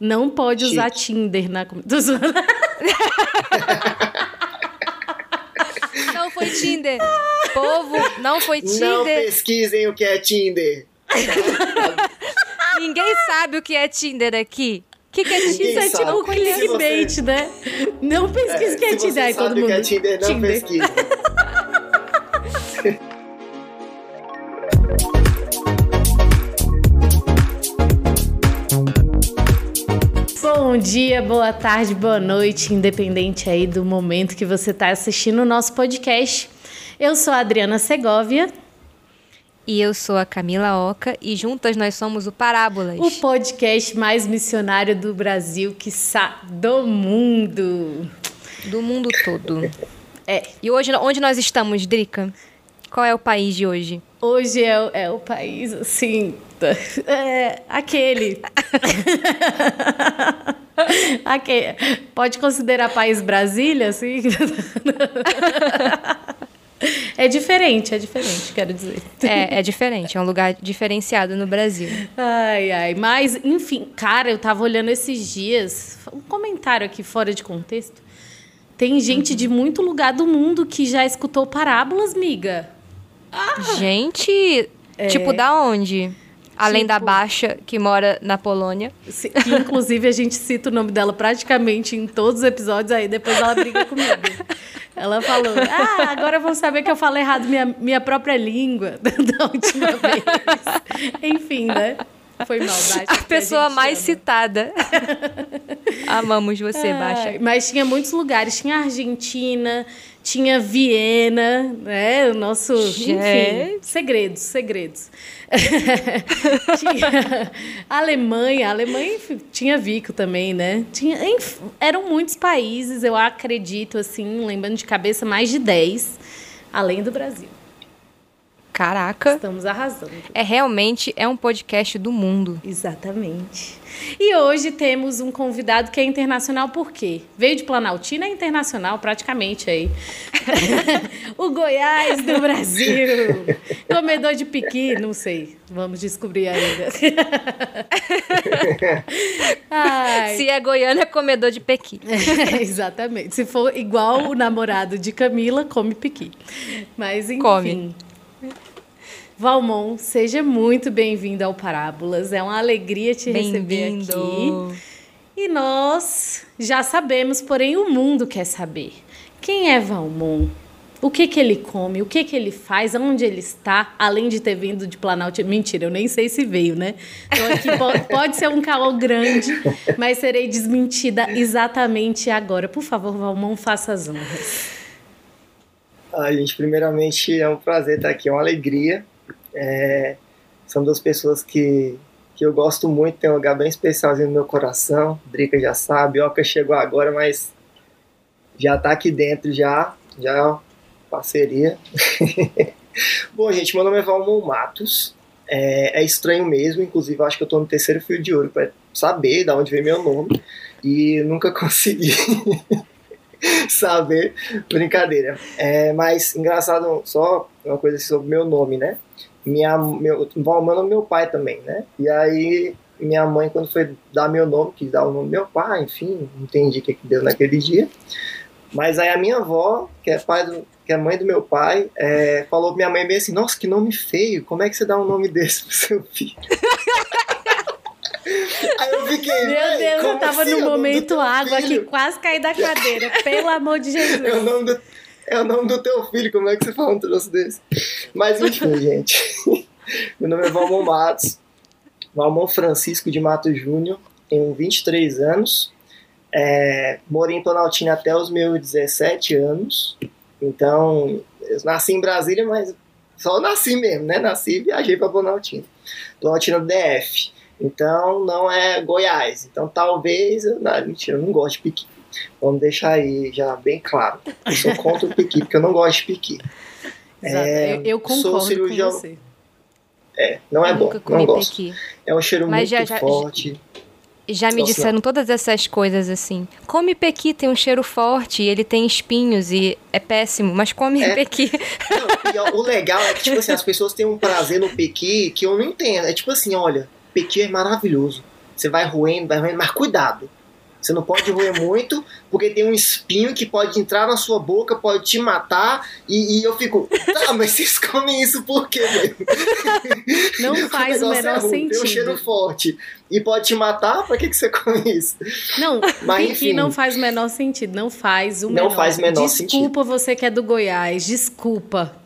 Não pode Chique. usar Tinder na. Zoando. Não foi Tinder. Povo, não foi Não Tinder. pesquisem o que é Tinder. Ninguém sabe o que é Tinder aqui. O que, que é Tinder? Isso é tipo clickbait, né? Não pesquise o que é se você Tinder. Aí todo sabe mundo. o que é Tinder, não pesquise. Bom dia, boa tarde, boa noite, independente aí do momento que você está assistindo o nosso podcast. Eu sou a Adriana Segovia, E eu sou a Camila Oca e juntas nós somos o Parábolas. o podcast mais missionário do Brasil, quiçá do mundo. Do mundo todo. É, E hoje, onde nós estamos, Drica? Qual é o país de hoje? Hoje é, o- é o país, assim, é, aquele. aquele. Pode considerar país Brasília, assim? É diferente, é diferente, quero dizer. É, é diferente, é um lugar diferenciado no Brasil. Ai, ai. Mas, enfim, cara, eu tava olhando esses dias, um comentário aqui fora de contexto. Tem gente de muito lugar do mundo que já escutou parábolas, miga. Gente, tipo, da onde? Além da Tipo- Baixa, que mora na Polônia. Se- Que, inclusive, a gente cita o nome dela praticamente em todos os episódios, aí depois ela briga comigo. Ela falou, ah, agora vão saber que eu falo errado minha, minha própria língua da última vez. Enfim, né? Foi maldade. A pessoa gente mais ama. citada. Amamos você, Ai, Baixa. Mas tinha muitos lugares. Tinha Argentina, tinha Viena, né? O nosso. Enfim, Gente. segredos, segredos. tinha Alemanha. Alemanha enfim, tinha Vico também, né? Tinha, enfim, eram muitos países, eu acredito, assim, lembrando de cabeça, mais de 10, além do Brasil. Caraca. Estamos arrasando. É realmente é um podcast do mundo. Exatamente. E hoje temos um convidado que é internacional por quê? Veio de Planaltina, é internacional praticamente aí. o Goiás do Brasil. Comedor de piqui, não sei. Vamos descobrir ainda. Ai. Se é goiano, é comedor de pequi. Exatamente. Se for igual o namorado de Camila, come piqui. Mas enfim. Come. Valmon, seja muito bem-vindo ao Parábolas. É uma alegria te receber aqui. Bem-vindo. E nós já sabemos, porém o mundo quer saber. Quem é Valmon? O que que ele come? O que que ele faz? Onde ele está? Além de ter vindo de Planalto. Mentira, eu nem sei se veio, né? Então aqui po- pode ser um caô grande, mas serei desmentida exatamente agora. Por favor, Valmon, faça as honras. Ai, gente, primeiramente é um prazer estar aqui, é uma alegria. É, são duas pessoas que, que eu gosto muito, tem um lugar bem especialzinho no meu coração. Drica já sabe, Oca chegou agora, mas já tá aqui dentro já, já parceria. Bom, gente, meu nome é Valmon Matos. É, é estranho mesmo, inclusive acho que eu tô no terceiro fio de ouro para saber de onde vem meu nome e nunca consegui saber. Brincadeira. É, mas engraçado, só uma coisa sobre meu nome, né? Minha, meu, nome é meu pai também, né? E aí minha mãe, quando foi dar meu nome, quis dar o nome do meu pai, enfim, não entendi o que, que deu naquele dia. Mas aí a minha avó, que é, pai do, que é mãe do meu pai, é, falou pra minha mãe bem assim, nossa, que nome feio, como é que você dá um nome desse pro seu filho? aí eu fiquei, Meu "Véi, Deus, eu tava assim? no É o nome do momento água aqui, filho?" quase caí da cadeira. Pelo amor de Jesus. É o nome do, é o nome do teu filho, como é que você fala um troço desse? Mas enfim, gente. Meu nome é Valmon Matos, Valmon Francisco de Matos Júnior, tenho 23 anos, é, morei em Planaltina até os meus 17 anos, então eu nasci em Brasília, mas só nasci mesmo, né? Nasci e viajei para Planaltina. Planaltina DF, então não é Goiás, então talvez, eu- não, mentira, eu não gosto de piqui. Vamos deixar aí já bem claro. Eu sou contra o piqui, porque eu não gosto de piqui. É, eu, eu sou concordo cirurgião- com você. É, não é bom, Nunca não gosto. pequi. É um cheiro Mas muito já- já- forte. Já me Nossa, disseram todas essas coisas assim. Come pequi, tem um cheiro forte, ele tem espinhos e é péssimo, mas come É. pequi. Não, o legal é que, tipo assim, as pessoas têm um prazer no pequi que eu não entendo. É tipo assim, olha, pequi é maravilhoso. Você vai roendo, vai roendo, mas cuidado. Você não pode roer muito, porque tem um espinho que pode entrar na sua boca, pode te matar. E, e eu fico, tá, mas vocês comem isso por quê, velho? Não faz o, o menor é ruim, sentido. Tem um cheiro forte e pode te matar, pra que, que você come isso? Não, mas enfim, não faz o menor sentido. Não faz o não menor Não faz o menor desculpa sentido. Desculpa você que é do Goiás, desculpa.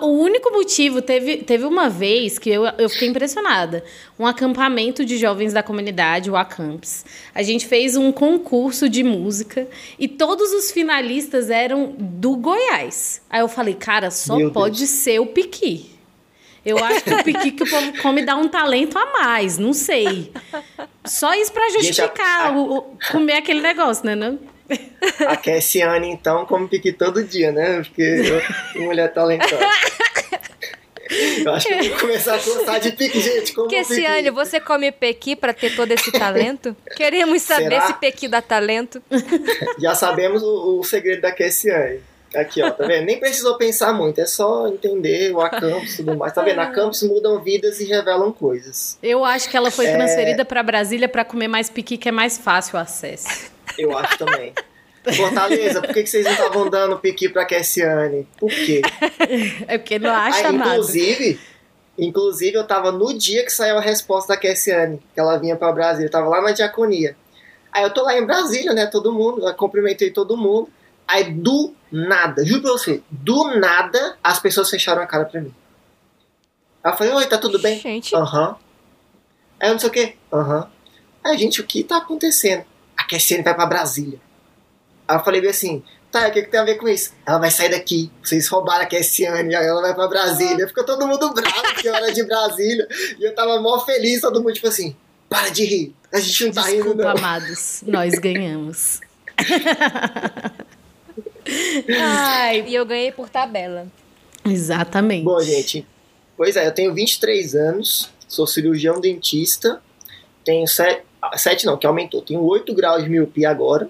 O único motivo, teve, teve uma vez que eu, eu fiquei impressionada. Um acampamento de jovens da comunidade, o Acamps. A gente fez um concurso de música e todos os finalistas eram do Goiás. Aí eu falei, cara, só Meu pode Deus. ser o Piqui. Eu acho que o piqui que o povo come dá um talento a mais, não sei. Só isso para justificar o, comer aquele negócio, né? Não? A Cassiane, então, come piqui todo dia, né? Porque eu, mulher talentosa. Eu acho que eu vou começar a gostar de piqui, gente. Como Cassiane, você come pequi para ter todo esse talento? Queremos saber Será? se pequi dá talento. Já sabemos o, o segredo da Cassiane. Aqui, ó, tá vendo? Nem precisou pensar muito, é só entender o acampus e tudo mais. Tá vendo? A campus mudam vidas e revelam coisas. Eu acho que ela foi é... transferida para Brasília para comer mais piqui, que é mais fácil o acesso. Eu acho também. Fortaleza, por que, que vocês não estavam dando piqui pra Cassiane? Por quê? É porque não acha Aí, inclusive, inclusive, eu tava no dia que saiu a resposta da Cassiane, que ela vinha pra Brasília, eu tava lá na diaconia. Aí eu tô lá em Brasília, né? Todo mundo, eu cumprimentei todo mundo. Aí do nada, juro pra você, do nada as pessoas fecharam a cara pra mim. Aí eu falei, oi, tá tudo bem? Gente. Aham. Uhum. Aí eu não sei o quê. Aham. Uhum. Aí, gente, o que tá acontecendo? A Cassiane vai pra Brasília. Aí eu falei assim, tá, o que, que tem a ver com isso? Ela vai sair daqui, vocês roubaram a Cassiane, aí ela vai pra Brasília. Ficou todo mundo bravo que eu era de Brasília. E eu tava mó feliz, todo mundo tipo assim, para de rir, a gente não tá Desculpa, rindo não. amados, nós ganhamos. Ai, e eu ganhei por tabela. Exatamente. Bom, gente, pois é, eu tenho 23 anos, sou cirurgião dentista, tenho 7, 7 não, que aumentou, tenho 8 graus de miopia agora,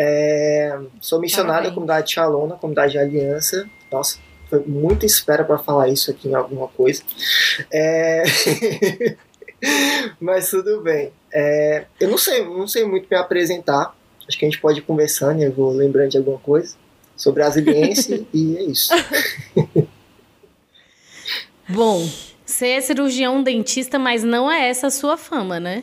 é, sou missionário da comunidade Shalom, na comunidade de Aliança. Nossa, foi muita espera para falar isso aqui em alguma coisa. É... Mas tudo bem. É... Eu não sei, não sei muito me apresentar. Acho que a gente pode ir conversando, eu vou lembrando de alguma coisa. Sou brasiliense e é isso. Bom, você é cirurgião dentista, mas não é essa a sua fama, né?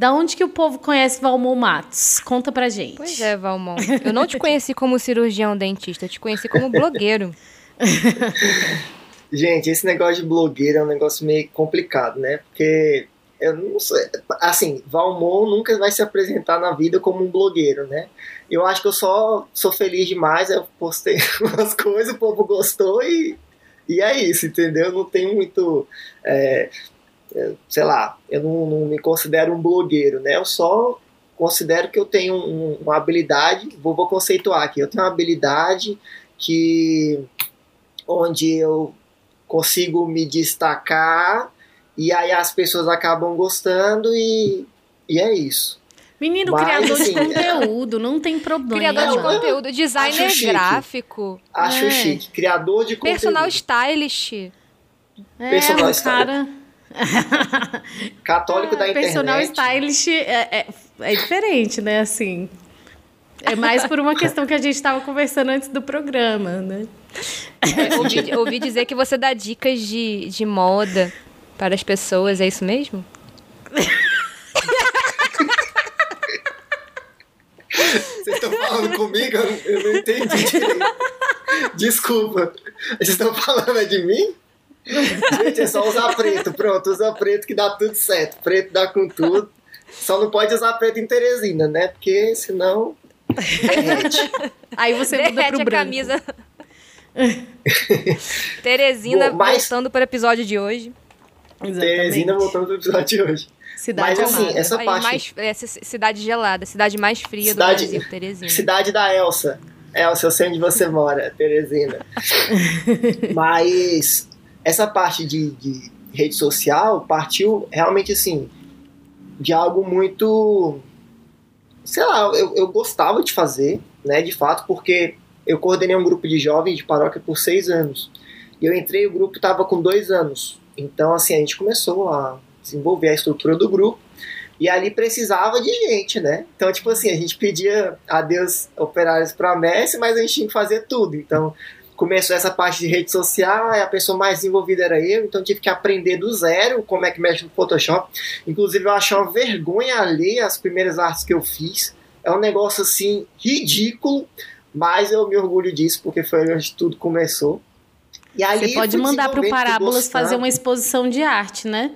Da onde que o povo conhece Valmon Matos? Conta pra gente. Pois é, Valmon. Eu não te conheci como cirurgião dentista, eu te conheci como blogueiro. gente, esse negócio de blogueiro é um negócio meio complicado, né? Porque eu não sei. Assim, Valmon nunca vai se apresentar na vida como um blogueiro, né? Eu acho que eu só sou feliz demais, eu postei umas coisas, o povo gostou e, e é isso, entendeu? Não tem muito. É, sei lá, eu não, não, me considero um blogueiro, né? Eu só considero que eu tenho um, uma habilidade, vou, vou conceituar aqui, eu tenho uma habilidade que onde eu consigo me destacar e aí as pessoas acabam gostando e, e é isso. Menino, Mas, criador assim, de conteúdo, não tem problema. Criador de conteúdo, designer acho gráfico. Acho é. chique. Criador de conteúdo. Personal stylist. É, Personal cara... Católico da internet. Personal stylist é, é, é, diferente, né? Assim. É mais por uma questão que a gente estava conversando antes do programa, né? É, ouvi, ouvi, dizer que você dá dicas de, de moda para as pessoas, é isso mesmo? Vocês estão falando comigo? Eu não entendi. Desculpa. Vocês estão falando de mim? Gente, é só usar preto. Pronto, usa preto que dá tudo certo. Preto dá com tudo. Só não pode usar preto em Teresina, né? Porque senão derrete. Aí você derrete muda pro a branco. camisa. Teresina Bom, mas... voltando para o episódio de hoje. Exatamente. Teresina voltando para o episódio de hoje. Cidade Mas assim, essa Aí, parte. Mais, é, cidade gelada, cidade mais fria cidade, do Brasil, Teresina. Cidade da Elsa. Elsa, eu sei onde você mora, Teresina. Mas essa parte de, de rede social partiu realmente assim de algo muito sei lá, eu, eu gostava de fazer, né, de fato, porque eu coordenei um grupo de jovens de paróquia por seis anos. E eu entrei, o grupo estava com dois anos. Então, assim, a gente começou a desenvolver a estrutura do grupo. E ali precisava de gente, né? Então, tipo assim, a gente pedia a Deus operários para Messi, mas a gente tinha que fazer tudo. Então, começou essa parte de rede social, a pessoa mais envolvida era eu, então tive que aprender do zero como é que mexe no Photoshop. Inclusive, eu achei uma vergonha ler as primeiras artes que eu fiz. É um negócio assim ridículo, mas eu me orgulho disso porque foi onde tudo começou. E aí, Você pode mandar para o Parábolas fazer uma exposição de arte, né?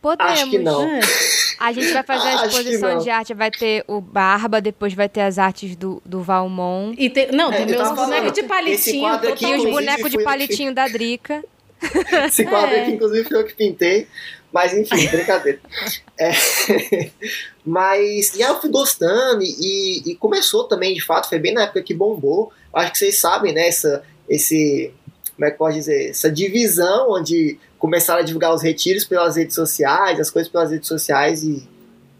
Podemos. Acho que não. É. A gente vai fazer a exposição de arte, vai ter o Barba, depois vai ter as artes do, do Valmon. E tem, não, tem é, meus bonecos de palitinho. Aqui, e os bonecos de palitinho da Drica. Esse quadro é. aqui, inclusive, foi eu que pintei. Mas enfim, brincadeira. É, mas, e aí eu fui gostando, e, e, começou também, de fato, foi bem na época que bombou. Acho que vocês sabem, né, essa, esse, como é que pode dizer, essa divisão onde começaram a divulgar os retiros pelas redes sociais, as coisas pelas redes sociais e,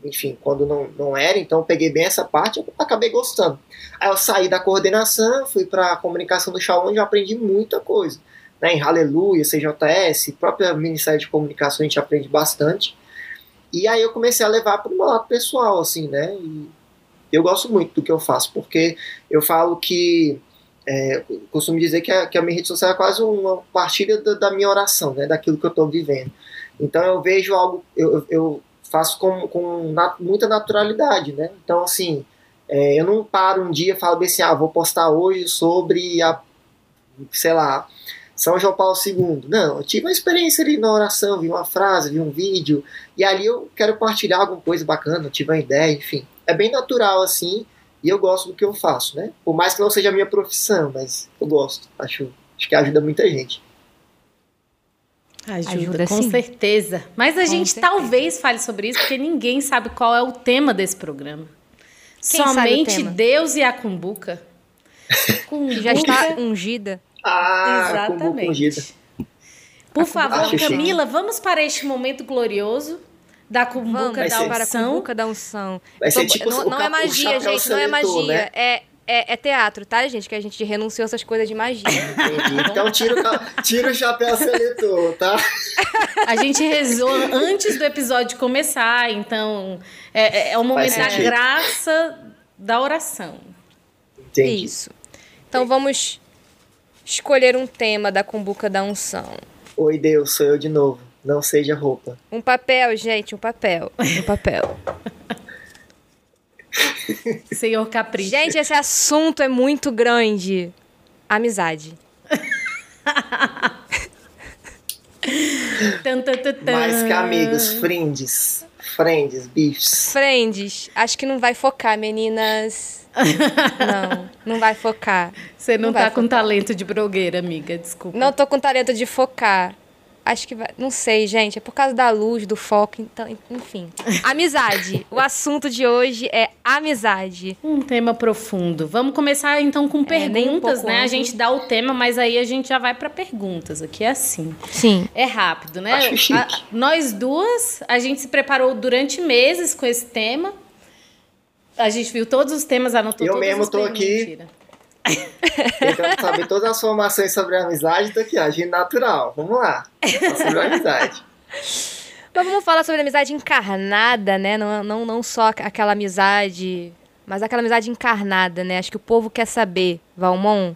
enfim, quando não, não era, então peguei bem essa parte eu acabei gostando. Aí eu saí da coordenação, fui para a comunicação do Shaw, onde eu aprendi muita coisa. Né, em Aleluia, CJS, própria Ministério de Comunicação a gente aprende bastante. E aí eu comecei a levar para o meu lado pessoal, assim, né? E eu gosto muito do que eu faço, porque eu falo que é, costumo dizer que a, que a, minha rede social é quase uma partilha da, da minha oração, né, daquilo que eu estou vivendo. Então eu vejo algo, eu, eu faço com, com muita naturalidade, né? Então, assim, é, eu não paro um dia e falo assim, ah, vou postar hoje sobre a, sei lá, São João Paulo II. Não, eu tive uma experiência ali na oração, vi uma frase, vi um vídeo, e ali eu quero partilhar alguma coisa bacana, tive uma ideia, enfim. É bem natural, assim, e eu gosto do que eu faço, né? Por mais que não seja a minha profissão, mas eu gosto. Acho, acho que ajuda muita gente. Ajuda, ajuda com sim. certeza. Mas a com gente certeza. talvez fale sobre isso, porque ninguém sabe qual é o tema desse programa. Quem Somente Deus e a cumbuca. cumbuca. Já está ungida. Ah, Exatamente. Ungida. Por favor, Camila, vamos para este momento glorioso da cumbuca da unção. Cumbuca da unção. Vai ser tipo não, não é magia, gente, não é magia. Né? É, é, é, teatro, tá, gente? Que a gente renunciou essas coisas de magia. Entendi. Então tira, tira o chapéu seletor, tá? A gente rezou antes do episódio começar, então é, é, é o momento da graça da oração. Entendi. Isso. Então vamos escolher um tema da cumbuca da unção. Oi, Deus, sou eu de novo. Não seja roupa. Um papel, gente, um papel. Um papel. Senhor Capricho. Gente, esse assunto é muito grande. Amizade. Mais que amigos, friends. Friends, beefs. Friends. Acho que não vai focar, meninas. não, não vai focar. Você não, não tá com talento de blogueira, amiga, desculpa. Não tô com talento de focar. Acho que vai. Não sei, gente. É por causa da luz, do foco. Então, enfim. Amizade. o assunto de hoje é amizade. Um tema profundo. Vamos começar então com perguntas, é, um né? A gente dá o tema, mas aí a gente já vai para perguntas. Aqui é assim. Sim. É rápido, né? A, nós duas, a gente se preparou durante meses com esse tema. A gente viu todos os temas, anotou Eu todos mesmo tô aqui. Mentira Tentando saber todas as formações sobre a amizade, tô aqui, agindo natural. Vamos lá. Sobre a amizade. Então vamos falar sobre a amizade encarnada, né? Não, não, não só aquela amizade, mas aquela amizade encarnada, né? Acho que o povo quer saber, Valmon,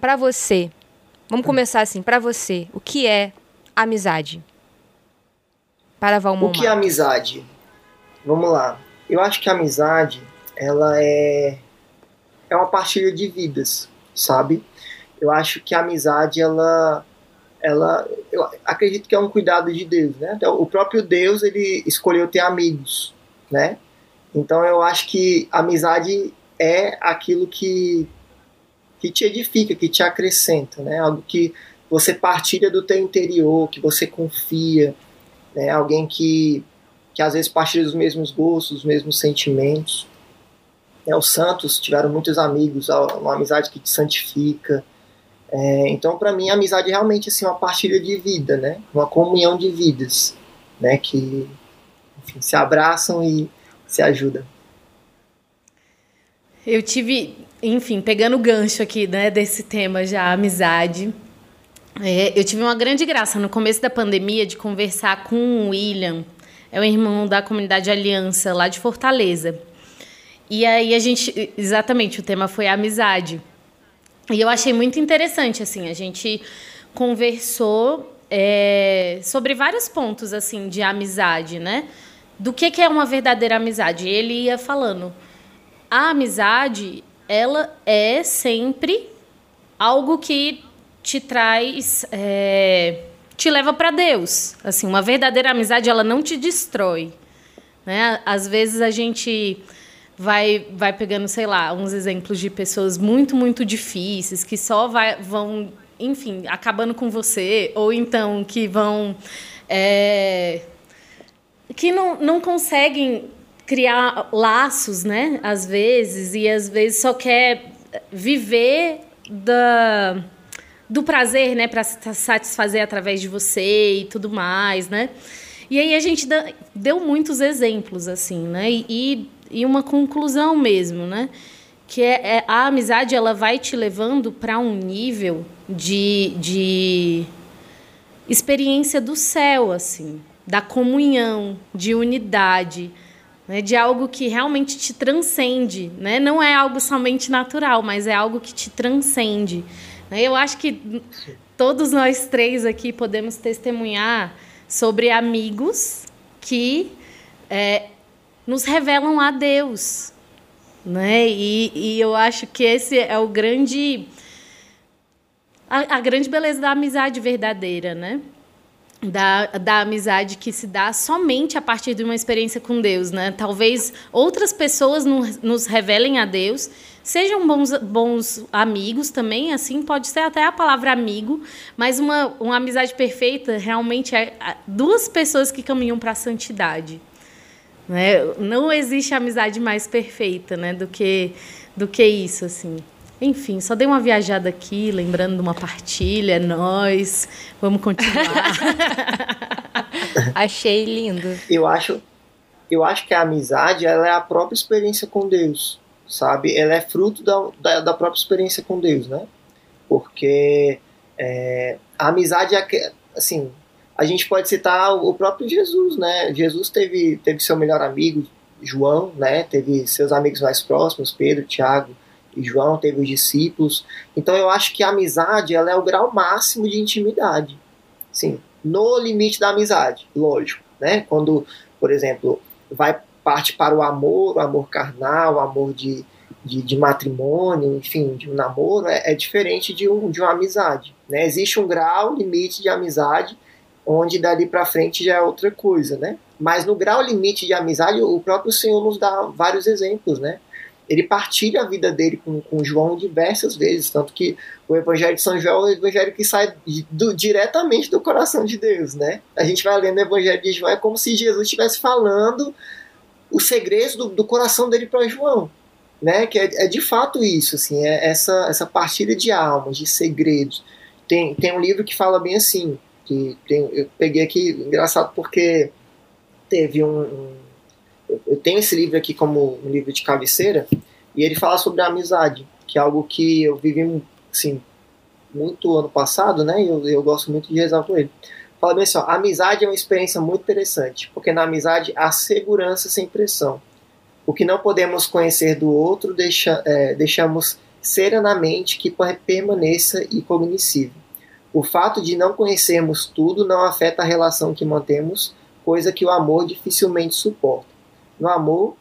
para você. Vamos começar assim, para você, o que é amizade? Para Valmon. O que é amizade? Vamos lá. Eu acho que a amizade, ela é é uma partilha de vidas, sabe? Eu acho que a amizade, ela, ela, eu acredito que é um cuidado de Deus, né? Então, o próprio Deus, ele escolheu ter amigos, né? Então eu acho que amizade é aquilo que, que te edifica, que te acrescenta, né? Algo que você partilha do teu interior, que você confia, né? Alguém que, que às vezes partilha dos mesmos gostos, os mesmos sentimentos. É, os santos tiveram muitos amigos, uma amizade que te santifica. É, então, para mim, a amizade é realmente assim, uma partilha de vida, né? uma comunhão de vidas né? que enfim, se abraçam e se ajudam. Eu tive, enfim, pegando o gancho aqui né, desse tema já, amizade. É, eu tive uma grande graça no começo da pandemia de conversar com o William, é o irmão da comunidade Aliança, lá de Fortaleza. E aí a gente, exatamente, o tema foi a amizade. E eu achei muito interessante, assim, a gente conversou é, sobre vários pontos, assim, de amizade, né? Do que, que é uma verdadeira amizade. Ele ia falando, a amizade, ela é sempre algo que te traz, é, te leva para Deus. Assim, uma verdadeira amizade, ela não te destrói. Né? Às vezes a gente vai, vai pegando, sei lá, uns exemplos de pessoas muito, muito difíceis, que só vai, vão, enfim, acabando com você, ou então que vão. É, que não, não conseguem criar laços, né? Às vezes, e às vezes só quer viver da do prazer, né, para satisfazer através de você e tudo mais, né? E aí a gente deu muitos exemplos assim, né? E, e uma conclusão mesmo, né? Que é, é a amizade ela vai te levando para um nível de, de experiência do céu, assim, da comunhão, de unidade, né? de algo que realmente te transcende, né? Não é algo somente natural, mas é algo que te transcende. Né? Eu acho que todos nós três aqui podemos testemunhar sobre amigos que é, nos revelam a Deus. Né? E, e eu acho que esse é o grande. A, a grande beleza da amizade verdadeira, né? da, da amizade que se dá somente a partir de uma experiência com Deus, né? Talvez outras pessoas nos, nos revelem a Deus, sejam bons, bons amigos também, assim pode ser até a palavra amigo, mas uma, uma amizade perfeita realmente é duas pessoas que caminham para a santidade. Né? Não existe amizade mais perfeita, né, do que do que isso, assim. Enfim, só dei uma viajada aqui, lembrando de uma partilha, é nós. Vamos continuar. Achei lindo. Eu acho, eu acho que a amizade ela é a própria experiência com Deus, sabe? Ela é fruto da, da, da própria experiência com Deus, né? Porque é, a amizade é assim, a gente pode citar o próprio Jesus, né? Jesus teve, teve seu melhor amigo, João, né? Teve seus amigos mais próximos, Pedro, Tiago, e João teve os discípulos. Então eu acho que a amizade ela é o grau máximo de intimidade. Sim, no limite da amizade, lógico, né? Quando, por exemplo, vai parte para o amor, o amor carnal, o amor de, de, de matrimônio, enfim, de um namoro, é, é, diferente de, um, de uma amizade. Né? Existe um grau limite de amizade, onde dali para frente já é outra coisa, né? Mas no grau limite de amizade, o próprio Senhor nos dá vários exemplos, né? ele partilha a vida dele com, com João diversas vezes, tanto que o Evangelho de São João é o evangelho que sai do, diretamente do coração de Deus, né? A gente vai lendo o Evangelho de João, é como se Jesus estivesse falando os segredos do, do coração dele para João, né? Que é, é, de fato isso, assim, é essa, essa partilha de almas, de segredos. Tem, tem um livro que fala bem assim, que tem, eu peguei aqui, engraçado porque teve um, um eu tenho esse livro aqui como um livro de cabeceira e ele fala sobre a amizade, que é algo que eu vivi assim, muito ano passado, né? E eu, eu gosto muito de rezar por ele. Fala bem assim: ó, a amizade é uma experiência muito interessante, porque na amizade há segurança sem pressão. O que não podemos conhecer do outro, deixa, é, deixamos serenamente que permaneça incognoscível. O fato de não conhecermos tudo não afeta a relação que mantemos, coisa que o amor dificilmente suporta no amor,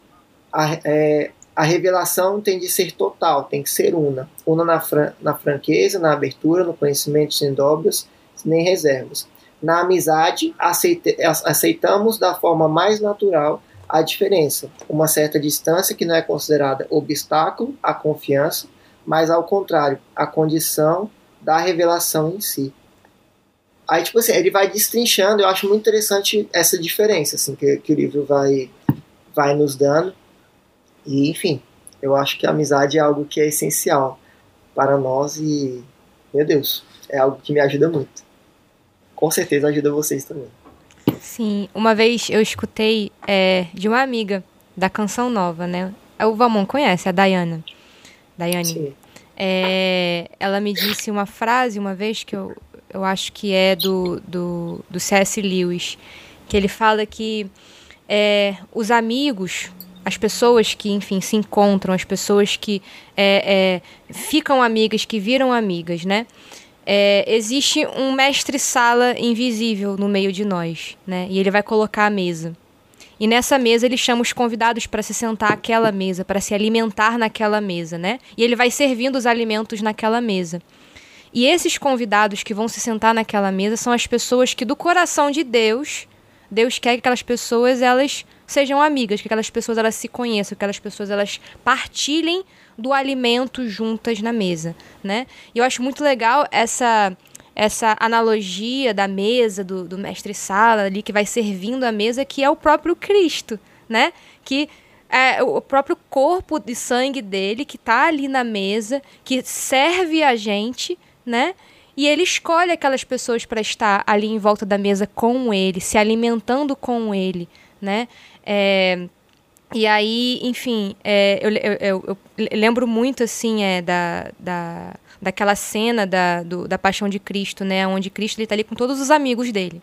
a, é, a revelação tem de ser total, tem que ser una. Una na, fran na franqueza, na abertura, no conhecimento sem dobras, nem reservas. Na amizade, aceitamos da forma mais natural a diferença, uma certa distância que não é considerada obstáculo à confiança, mas ao contrário, a condição da revelação em si. Aí, tipo assim, ele vai destrinchando, eu acho muito interessante essa diferença, assim, que, que o livro vai, vai nos dando. E, enfim, eu acho que a amizade é algo que é essencial para nós e, meu Deus, é algo que me ajuda muito. Com certeza ajuda vocês também. Sim, uma vez eu escutei é, de uma amiga da Canção Nova, né? O Valmon conhece, a Dayana. Daiane. Sim. É, ela me disse uma frase uma vez que eu, eu acho que é do, do, do C.S. Lewis, que ele fala que é, os amigos, as pessoas que, enfim, se encontram, as pessoas que é, é, ficam amigas, que viram amigas, né? É, existe um mestre-sala invisível no meio de nós, né? E ele vai colocar a mesa. E nessa mesa ele chama os convidados para se sentar àquela mesa, para se alimentar naquela mesa, né? E ele vai servindo os alimentos naquela mesa. E esses convidados que vão se sentar naquela mesa são as pessoas que do coração de Deus, Deus quer que aquelas pessoas elas sejam amigas, que aquelas pessoas elas se conheçam, que aquelas pessoas elas partilhem do alimento juntas na mesa, né? E eu acho muito legal essa essa analogia da mesa do, do mestre sala ali que vai servindo a mesa que é o próprio Cristo, né? Que é o próprio corpo de sangue dele que está ali na mesa, que serve a gente, né? E ele escolhe aquelas pessoas para estar ali em volta da mesa com ele, se alimentando com ele, né? É, e aí, enfim, é, eu, eu, eu, eu, lembro muito, assim, é, da, da, daquela cena da, do, da Paixão de Cristo, né? Onde Cristo está ali com todos os amigos dele.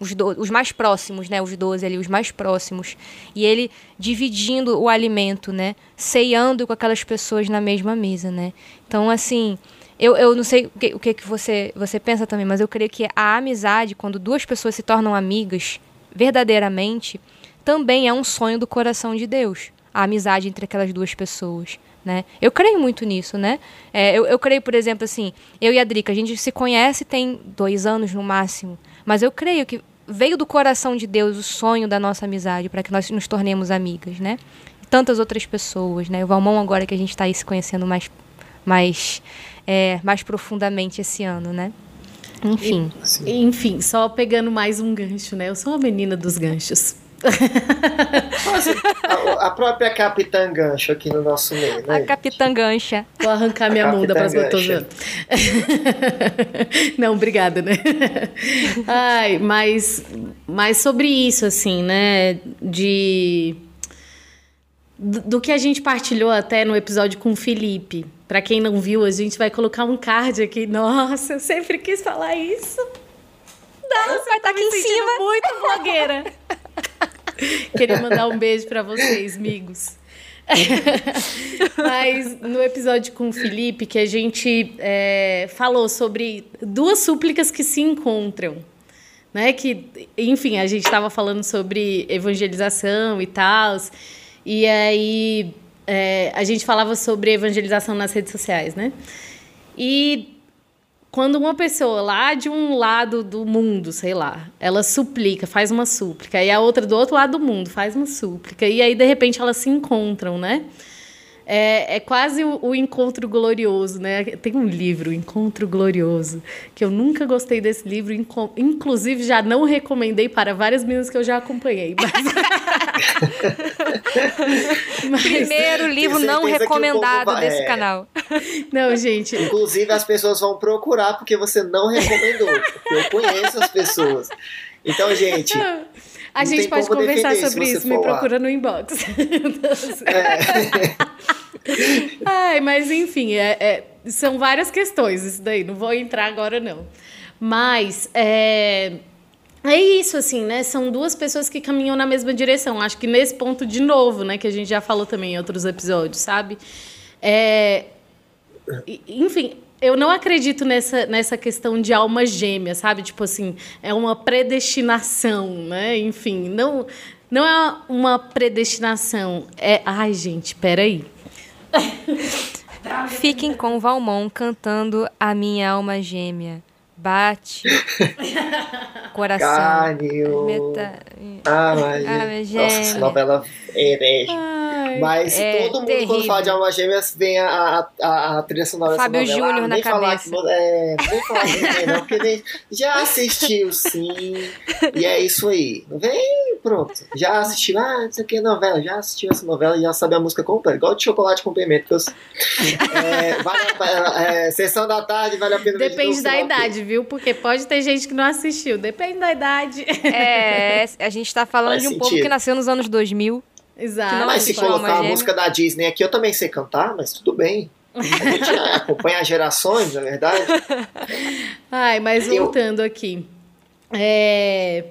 Os, do, os mais próximos, né? Os doze ali, os mais próximos. E ele dividindo o alimento, né? Ceando com aquelas pessoas na mesma mesa, né? Então, assim, eu, eu não sei o que, o que, que você, você pensa também, mas eu creio que a amizade, quando duas pessoas se tornam amigas verdadeiramente também é um sonho do coração de Deus, a amizade entre aquelas duas pessoas. Né? Eu creio muito nisso, né? É, eu, eu creio, por exemplo, assim, eu e a Drica, a gente se conhece tem dois anos no máximo, mas eu creio que veio do coração de Deus o sonho da nossa amizade para que nós nos tornemos amigas, né? E tantas outras pessoas, né? O Valmão agora que a gente está se conhecendo mais, mais, é, mais profundamente esse ano, né? Enfim. E, enfim, só pegando mais um gancho, né? Eu sou uma menina dos ganchos. A, a, própria Capitã Gancho aqui no nosso meio, né? A Capitã Gancha. Vou arrancar minha mão da próxima vez. Não, obrigada, né? Ai, mas, mas sobre isso, assim, né? De. Do, do que a gente partilhou até no episódio com o Felipe. Para quem não viu, a gente vai colocar um card aqui. Nossa, eu sempre quis falar isso. Nossa, vai estar tá aqui em cima. Muito blogueira. Queria mandar um beijo para vocês, amigos. Mas no episódio com o Felipe, que a gente é, falou sobre duas súplicas que se encontram. Né? Que, enfim, a gente estava falando sobre evangelização e tal. E aí é, a gente falava sobre evangelização nas redes sociais, né? E quando uma pessoa lá de um lado do mundo, sei lá, ela suplica, faz uma súplica, e a outra do outro lado do mundo faz uma súplica, e aí de repente elas se encontram, né? É, é quase o, o, encontro glorioso, né? Tem um livro, Encontro Glorioso, que eu nunca gostei desse livro, inclusive já não recomendei para várias meninas que eu já acompanhei. Mas... mas... Primeiro livro não recomendado vai... desse é. canal. Não, gente. Inclusive as pessoas vão procurar porque você não recomendou, porque eu conheço as pessoas. Então, gente. A gente pode conversar sobre isso, me procura no inbox. é. Ai, mas enfim, é, é, são várias questões isso daí, não vou entrar agora não. Mas é, é isso, assim, né? São duas pessoas que caminham na mesma direção. Acho que nesse ponto, de novo, né? Que a gente já falou também em outros episódios, sabe? É, enfim, eu não acredito nessa, nessa questão de alma gêmea, sabe? Tipo assim, é uma predestinação, né? Enfim, não, não é uma predestinação. É. Ai, gente, peraí. Fiquem com Valmon cantando A Minha Alma Gêmea. Bate. Coração. Carne. Meta... Ah, mas. Ah, Nossa, essa novela herege. Mas é todo mundo, terrível. quando fala de alma gêmeas, vem a, a, a trilha sonora Fábio dessa novela. Júnior ah, na cabeça. Falar, é, nem falar que não, porque nem, já assistiu sim. E é isso aí. Não vem, pronto. Já assistiu, ah, não sei o que, novela. Já assistiu essa novela e já sabe a música completa. Igual de chocolate com pimenta. É, vale, é, sessão da tarde, vale a pena Depende da idade, viu? Porque pode ter gente que não assistiu. Depende da idade. É, a gente tá falando Faz de um sentido. povo que nasceu nos anos 2000. Exato. Mas se colocar a música da Disney aqui, eu também sei cantar, mas tudo bem. A gente acompanha gerações, na é verdade. Ai, mas voltando eu... aqui. É...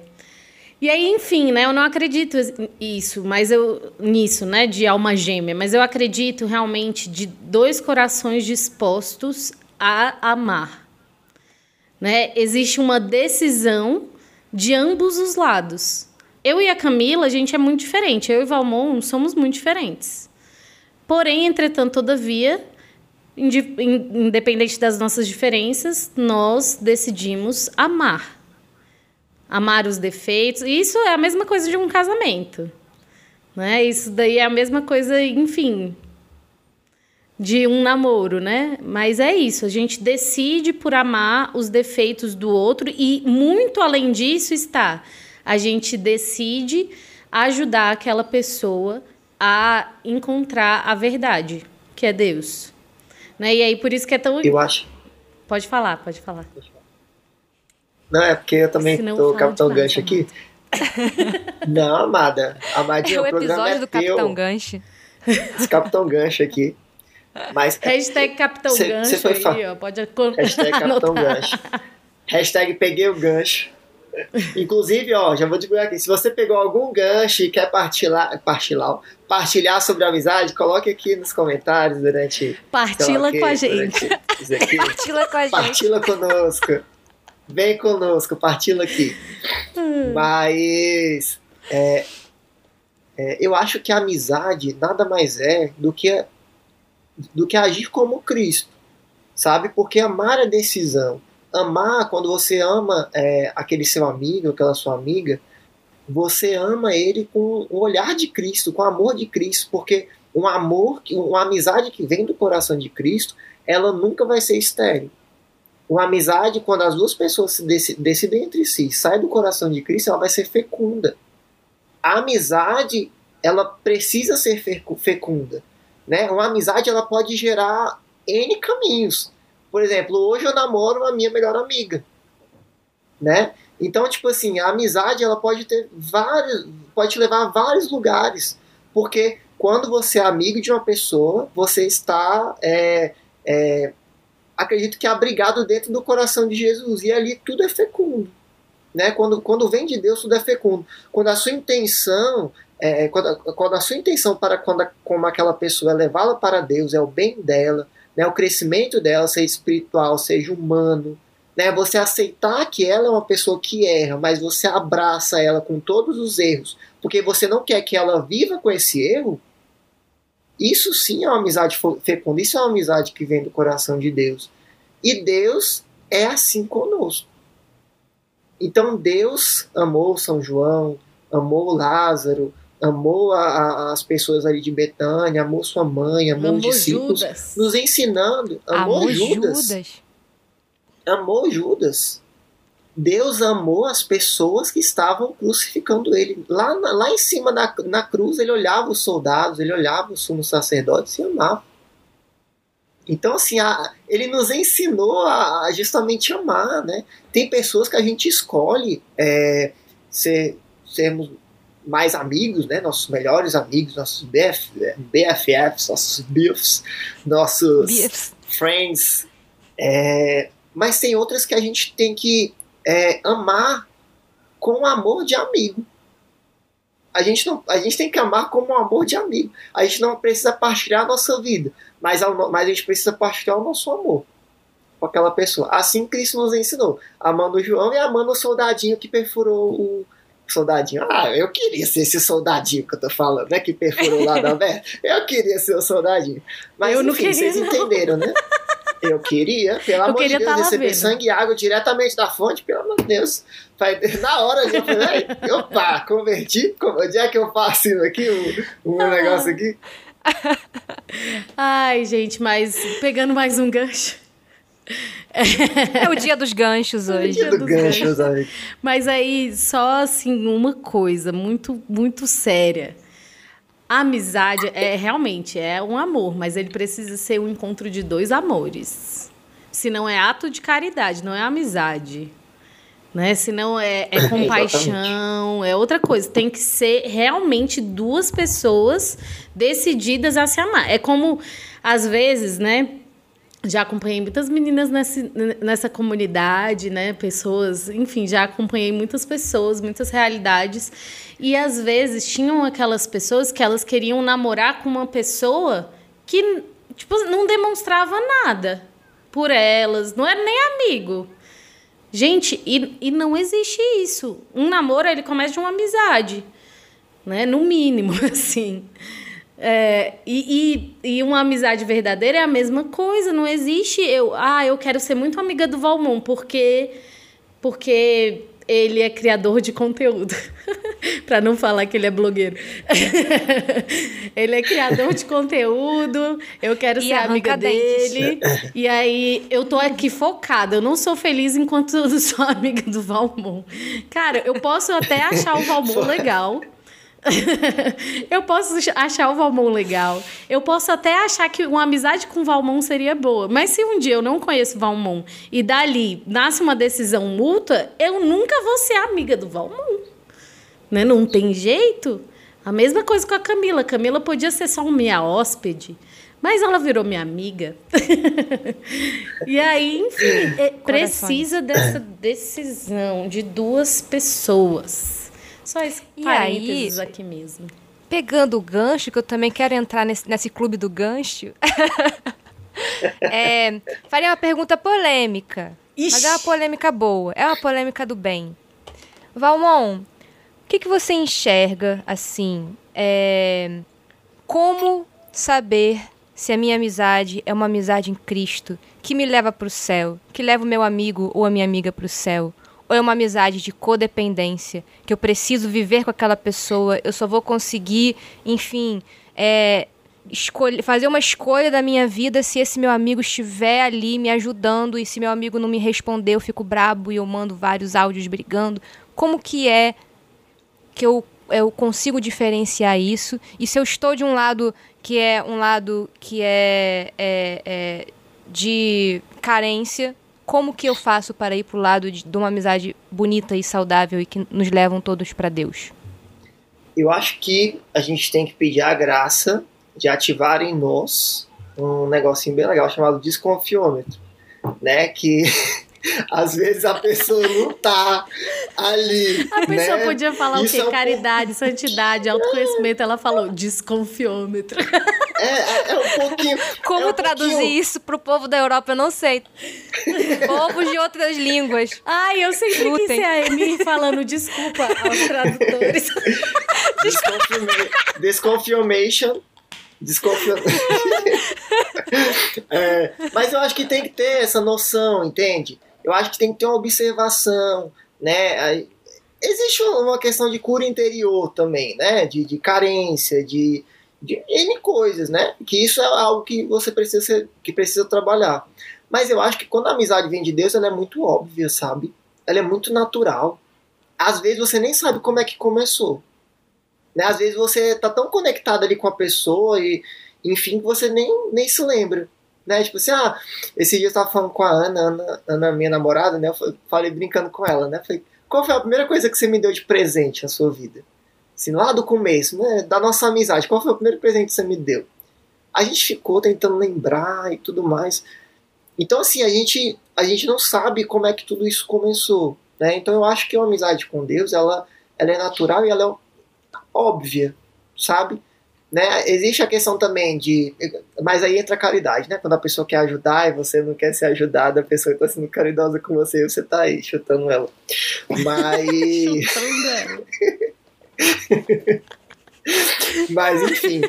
E aí, enfim, né? Eu não acredito isso, mas eu nisso, né? De alma gêmea, mas eu acredito realmente de dois corações dispostos a amar. Né? Existe uma decisão de ambos os lados. Eu e a Camila, a gente é muito diferente. Eu e Valmon somos muito diferentes. Porém, entretanto, todavia, independente das nossas diferenças, nós decidimos amar amar os defeitos. E isso é a mesma coisa de um casamento. Né? Isso daí é a mesma coisa, enfim, de um namoro, né? Mas é isso, a gente decide por amar os defeitos do outro e muito além disso está, a gente decide ajudar aquela pessoa a encontrar a verdade, que é Deus. Né? E aí por isso que é tão Eu acho. Pode falar, pode falar. Não, é porque eu também tô Capitão Gancho aqui. Não, amada. Amadinha, é o, o episódio é do Capitão Gancho. Esse Capitão Gancho aqui. Mas, Hashtag Capitão cê, Gancho cê aí, ó. Pode Hashtag Capitão Gancho. Hashtag peguei o gancho. Inclusive, ó, já vou divulgar aqui. Se você pegou algum gancho e quer partilhar, partilhar, partilhar sobre a amizade, coloque aqui nos comentários durante. Partila com a gente. Partila com a gente. Partila conosco. Vem conosco, partilha aqui. Hum. Mas é, é, eu acho que a amizade nada mais é do que, do que agir como Cristo, sabe? Porque amar é decisão. Amar, quando você ama é, aquele seu amigo, aquela sua amiga, você ama ele com o olhar de Cristo, com o amor de Cristo, porque um amor, uma amizade que vem do coração de Cristo, ela nunca vai ser estéril. Uma amizade, quando as duas pessoas decidem entre si, sai do coração de Cristo, ela vai ser fecunda. A amizade, ela precisa ser fecunda. Né? Uma amizade, ela pode gerar N caminhos. Por exemplo, hoje eu namoro a minha melhor amiga. Né? Então, tipo assim, a amizade, ela pode ter vários, pode te levar a vários lugares. Porque quando você é amigo de uma pessoa, você está é, é, acredito que abrigado dentro do coração de Jesus. E ali tudo é fecundo. Né? Quando, quando vem de Deus, tudo é fecundo. Quando a sua intenção, é, quando, quando a sua intenção para quando, como aquela pessoa é levá-la para Deus, é o bem dela, né? o crescimento dela, seja espiritual, seja humano, né? você aceitar que ela é uma pessoa que erra, mas você abraça ela com todos os erros, porque você não quer que ela viva com esse erro, isso sim é uma amizade fecunda, isso é uma amizade que vem do coração de Deus. E Deus é assim conosco. Então Deus amou São João, amou Lázaro, amou a, a, as pessoas ali de Betânia, amou sua mãe, amou, amou os discípulos, Judas. nos ensinando, amou, amou Judas, Judas. Amou Judas. Deus amou as pessoas que estavam crucificando ele. Lá, lá em cima da, na cruz, ele olhava os soldados, ele olhava os sumos sacerdotes e amava. Então, assim, a, ele nos ensinou a, a, justamente amar, né? Tem pessoas que a gente escolhe é, ser, sermos mais amigos, né? Nossos melhores amigos, nossos BF, BFFs, nossos BIFs, nossos BFs. friends. É, mas tem outras que a gente tem que é, amar com amor de amigo. A gente, não, a gente tem que amar como um amor de amigo. A gente não precisa partilhar a nossa vida, mas, mas a gente precisa partilhar o nosso amor com aquela pessoa. Assim Cristo nos ensinou, amando o João e amando o soldadinho que perfurou o soldadinho. Ah, eu queria ser esse soldadinho que eu tô falando, né? Que perfurou lá da aberta. Eu queria ser o soldadinho. Mas eu enfim, queria, vocês não. entenderam, né? Eu queria, pelo eu amor queria de Deus, tá receber sangue e água diretamente da fonte, pelo amor de Deus. Na hora eu falei, opa, converti, onde é que eu faço aqui, o, o negócio aqui? Ai, gente, mas pegando mais um gancho. É, é o dia dos ganchos hoje. É o dia dos ganchos, ganchos. Mas aí, só assim, uma coisa muito, muito séria. A amizade é realmente é um amor, mas ele precisa ser um encontro de dois amores. Se não é ato de caridade, não é amizade. né? Senão é, é compaixão, é outra coisa. Tem que ser realmente duas pessoas decididas a se amar. É como, às vezes, né? Já acompanhei muitas meninas nessa, nessa comunidade, né? Pessoas, enfim, já acompanhei muitas pessoas, muitas realidades. E às vezes tinham aquelas pessoas que elas queriam namorar com uma pessoa que, tipo, não demonstrava nada por elas, não era nem amigo. Gente, e, e não existe isso. Um namoro, ele começa de uma amizade, né? No mínimo, assim. É, e, e, e, uma amizade verdadeira é a mesma coisa. Não existe eu, ah, eu quero ser muito amiga do Valmon, porque, porque ele é criador de conteúdo. para não falar que ele é blogueiro. ele é criador de conteúdo, eu quero e ser amiga dele. E aí eu tô aqui focada. Eu não sou feliz enquanto eu sou amiga do Valmon. Cara, eu posso até achar o Valmon legal. eu posso achar o Valmon legal. Eu posso até achar que uma amizade com o Valmon seria boa. Mas se um dia eu não conheço o Valmon e dali nasce uma decisão mútua, eu nunca vou ser amiga do Valmon. Né? Não tem jeito. A mesma coisa com a Camila. Camila podia ser só minha hóspede. Mas ela virou minha amiga. e aí, enfim, é, precisa dessa decisão de duas pessoas. Só esse e aí, aqui mesmo. Pegando o gancho, que eu também quero entrar nesse, nesse clube do gancho. é, faria uma pergunta polêmica. Ixi. Mas é uma polêmica boa. É uma polêmica do bem. Valmon, o que, que você enxerga, assim, é, como saber se a minha amizade é uma amizade em Cristo, que me leva para o céu, que leva o meu amigo ou a minha amiga para o céu? Ou é uma amizade de codependência, que eu preciso viver com aquela pessoa, eu só vou conseguir, enfim, é, escolher, fazer uma escolha da minha vida se esse meu amigo estiver ali me ajudando e se meu amigo não me responder, eu fico brabo e eu mando vários áudios brigando. Como que é que eu, eu consigo diferenciar isso? E se eu estou de um lado que é um lado que é, é, é de carência, como que eu faço para ir para o lado de, de uma amizade bonita e saudável e que nos levam todos para Deus? Eu acho que a gente tem que pedir a graça de ativar em nós um negocinho bem legal chamado desconfiômetro, né? Que às vezes a pessoa não tá ali. A pessoa né? podia falar Isso o quê? É um Caridade, santidade, autoconhecimento. Ela falou desconfiômetro. É, é, é um pouquinho. Como é um traduzir pouquinho... isso pro povo da Europa? Eu não sei. Povos de outras línguas. Ai, eu sempre Lutem. quis ser a Amy falando desculpa aos tradutores. Desconfirmation. Desconfiamento. é, mas eu acho que tem que ter essa noção, entende? Eu acho que tem que ter uma observação, né? Existe uma questão de cura interior também, né? De, de carência, de, de N coisas, né? Que isso é algo que você precisa, ser, que precisa trabalhar. Mas eu acho que quando a amizade vem de Deus, ela é muito óbvia, sabe? Ela é muito natural. Às vezes você nem sabe como é que começou. Né? Às vezes você tá tão conectado ali com a pessoa e, enfim, que você nem, nem se lembra. Né? Tipo assim, ah, esse dia eu tava falando com a Ana, Ana, Ana minha namorada, né? Eu falei brincando com ela, né? Falei, qual foi a primeira coisa que você me deu de presente na sua vida? Assim, lá do começo, né? Da nossa amizade, qual foi o primeiro presente que você me deu? A gente ficou tentando lembrar e tudo mais. Então, assim, a gente, a gente não sabe como é que tudo isso começou. Né? Então, eu acho que a amizade com Deus, ela, ela é natural e ela é óbvia, sabe? Né? Existe a questão também de. Mas aí entra a caridade, né? Quando a pessoa quer ajudar e você não quer ser ajudada, a pessoa está sendo caridosa com você e você está aí chutando ela. Mas. chutando ela. mas, enfim.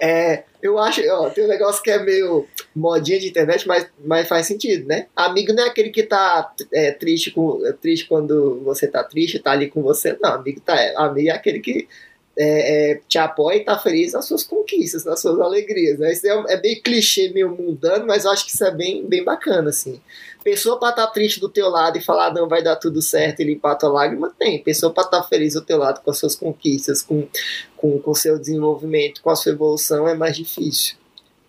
É, eu acho, ó, tem um negócio que é meio modinha de internet, mas, mas faz sentido, né? Amigo não é aquele que tá é, triste, com, triste quando você tá triste, tá ali com você, não. Amigo, tá, amigo é aquele que é, é, te apoia e tá feliz nas suas conquistas, nas suas alegrias. Né? Isso é, é, bem clichê, meio mundano, mas eu acho que isso é bem, bem bacana, assim. Pessoa pra estar tá triste do teu lado e falar não vai dar tudo certo e limpar a tua lágrima, tem. Pessoa pra estar tá feliz do teu lado com as suas conquistas, com com o seu desenvolvimento, com a sua evolução, é mais difícil.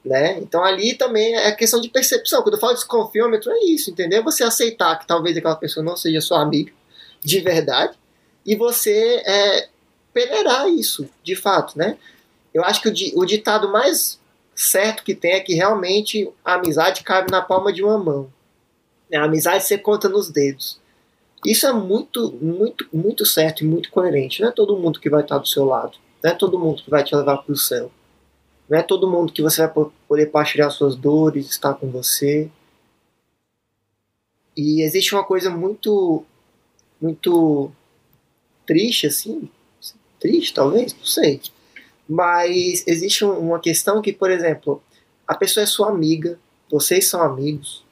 Né? Então ali também é questão de percepção. Quando eu falo de desconfiômetro, é isso, entendeu? Você aceitar que talvez aquela pessoa não seja sua amiga, de verdade e você é, peneirar isso, de fato, né? Eu acho que o, o ditado mais certo que tem é que realmente a amizade cabe na palma de uma mão. A amizade você conta nos dedos. Isso é muito, muito, muito certo e muito coerente. Não é todo mundo que vai estar do seu lado. Não é todo mundo que vai te levar para o céu. Não é todo mundo que você vai poder partilhar suas dores, estar com você. E existe uma coisa muito, muito triste, assim. Triste, talvez, não sei. Mas existe uma questão que, por exemplo, a pessoa é sua amiga, vocês são amigos,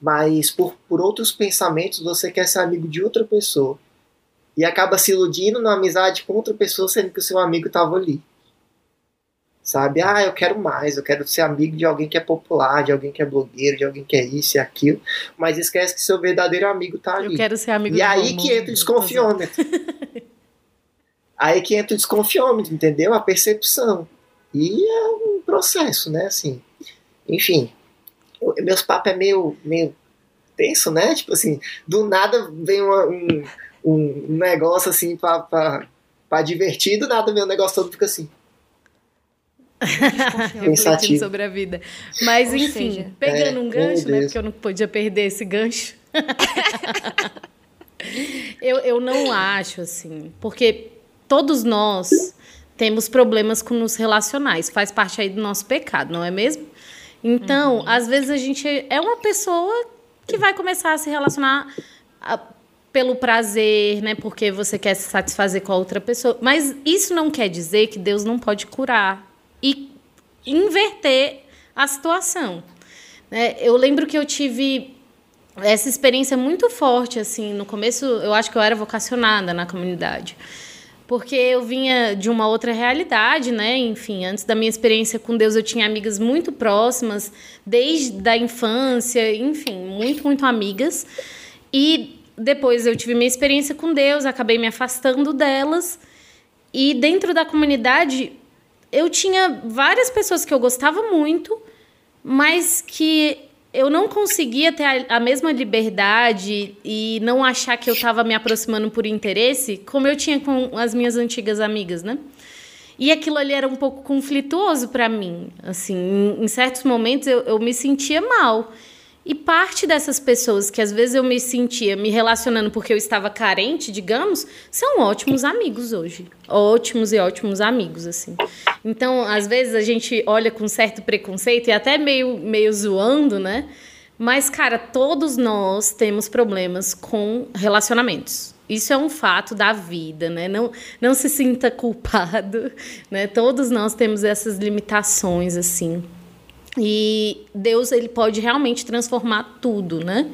mas por, por outros pensamentos você quer ser amigo de outra pessoa. E acaba se iludindo na amizade com outra pessoa, sendo que o seu amigo estava ali. Sabe? Ah, eu quero mais, eu quero ser amigo de alguém que é popular, de alguém que é blogueiro, de alguém que é isso e aquilo. Mas esquece que seu verdadeiro amigo está ali. Eu quero ser amigo E aí que entra o desconfiômetro. aí que entra o desconfiômetro, entendeu? A percepção. E é um processo, né? Assim. Enfim, meus papos é meio, meio tenso, né? Tipo assim, do nada vem uma, um, um negócio assim pra, pra, pra divertir, do nada vem um negócio todo fica assim. Refletindo sobre a vida. Mas, Ou enfim, seja, pegando é, um gancho, né? Porque eu não podia perder esse gancho. eu, eu não acho, assim, porque todos nós temos problemas com nos relacionais. Faz parte aí do nosso pecado, não é mesmo? Então, uhum. às vezes a gente é uma pessoa que vai começar a se relacionar a, pelo prazer, né? Porque você quer se satisfazer com a outra pessoa. Mas isso não quer dizer que Deus não pode curar e inverter a situação. Né? Eu lembro que eu tive essa experiência muito forte, assim, no começo eu acho que eu era vocacionada na comunidade. Porque eu vinha de uma outra realidade, né? Enfim, antes da minha experiência com Deus, eu tinha amigas muito próximas, desde a infância, enfim, muito, muito amigas. E depois eu tive minha experiência com Deus, acabei me afastando delas. E dentro da comunidade, eu tinha várias pessoas que eu gostava muito, mas que eu não conseguia ter a, a mesma liberdade e não achar que eu estava me aproximando por interesse, como eu tinha com as minhas antigas amigas, né? E aquilo ali era um pouco conflituoso para mim. Assim, em, em certos momentos eu, eu me sentia mal. E parte dessas pessoas que às vezes eu me sentia me relacionando porque eu estava carente, digamos, são ótimos amigos hoje. Ótimos e ótimos amigos, assim. Então, às vezes a gente olha com certo preconceito e até meio, meio zoando, né? Mas, cara, todos nós temos problemas com relacionamentos. Isso é um fato da vida, né? Não, não se sinta culpado, né? Todos nós temos essas limitações, assim. E Deus ele pode realmente transformar tudo, né?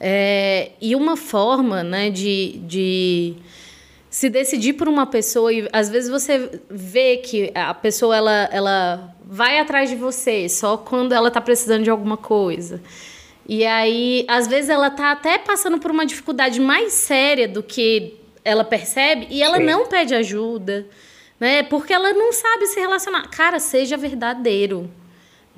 É, e uma forma, né, de, de se decidir por uma pessoa e às vezes você vê que a pessoa ela, ela vai atrás de você só quando ela está precisando de alguma coisa. E aí, às vezes ela tá até passando por uma dificuldade mais séria do que ela percebe e ela Sim. não pede ajuda, né? Porque ela não sabe se relacionar. Cara, seja verdadeiro.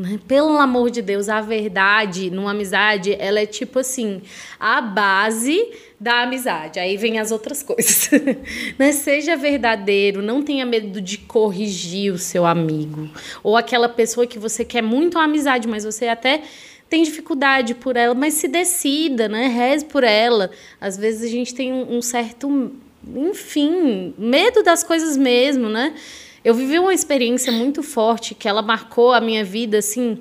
Né? Pelo amor de Deus, a verdade numa amizade, ela é tipo assim, a base da amizade. Aí vem as outras coisas. né? Seja verdadeiro, não tenha medo de corrigir o seu amigo. Ou aquela pessoa que você quer muito a amizade, mas você até tem dificuldade por ela, mas se decida, né? Reze por ela. Às vezes a gente tem um, um certo, enfim, medo das coisas mesmo, né? Eu vivi uma experiência muito forte que ela marcou a minha vida assim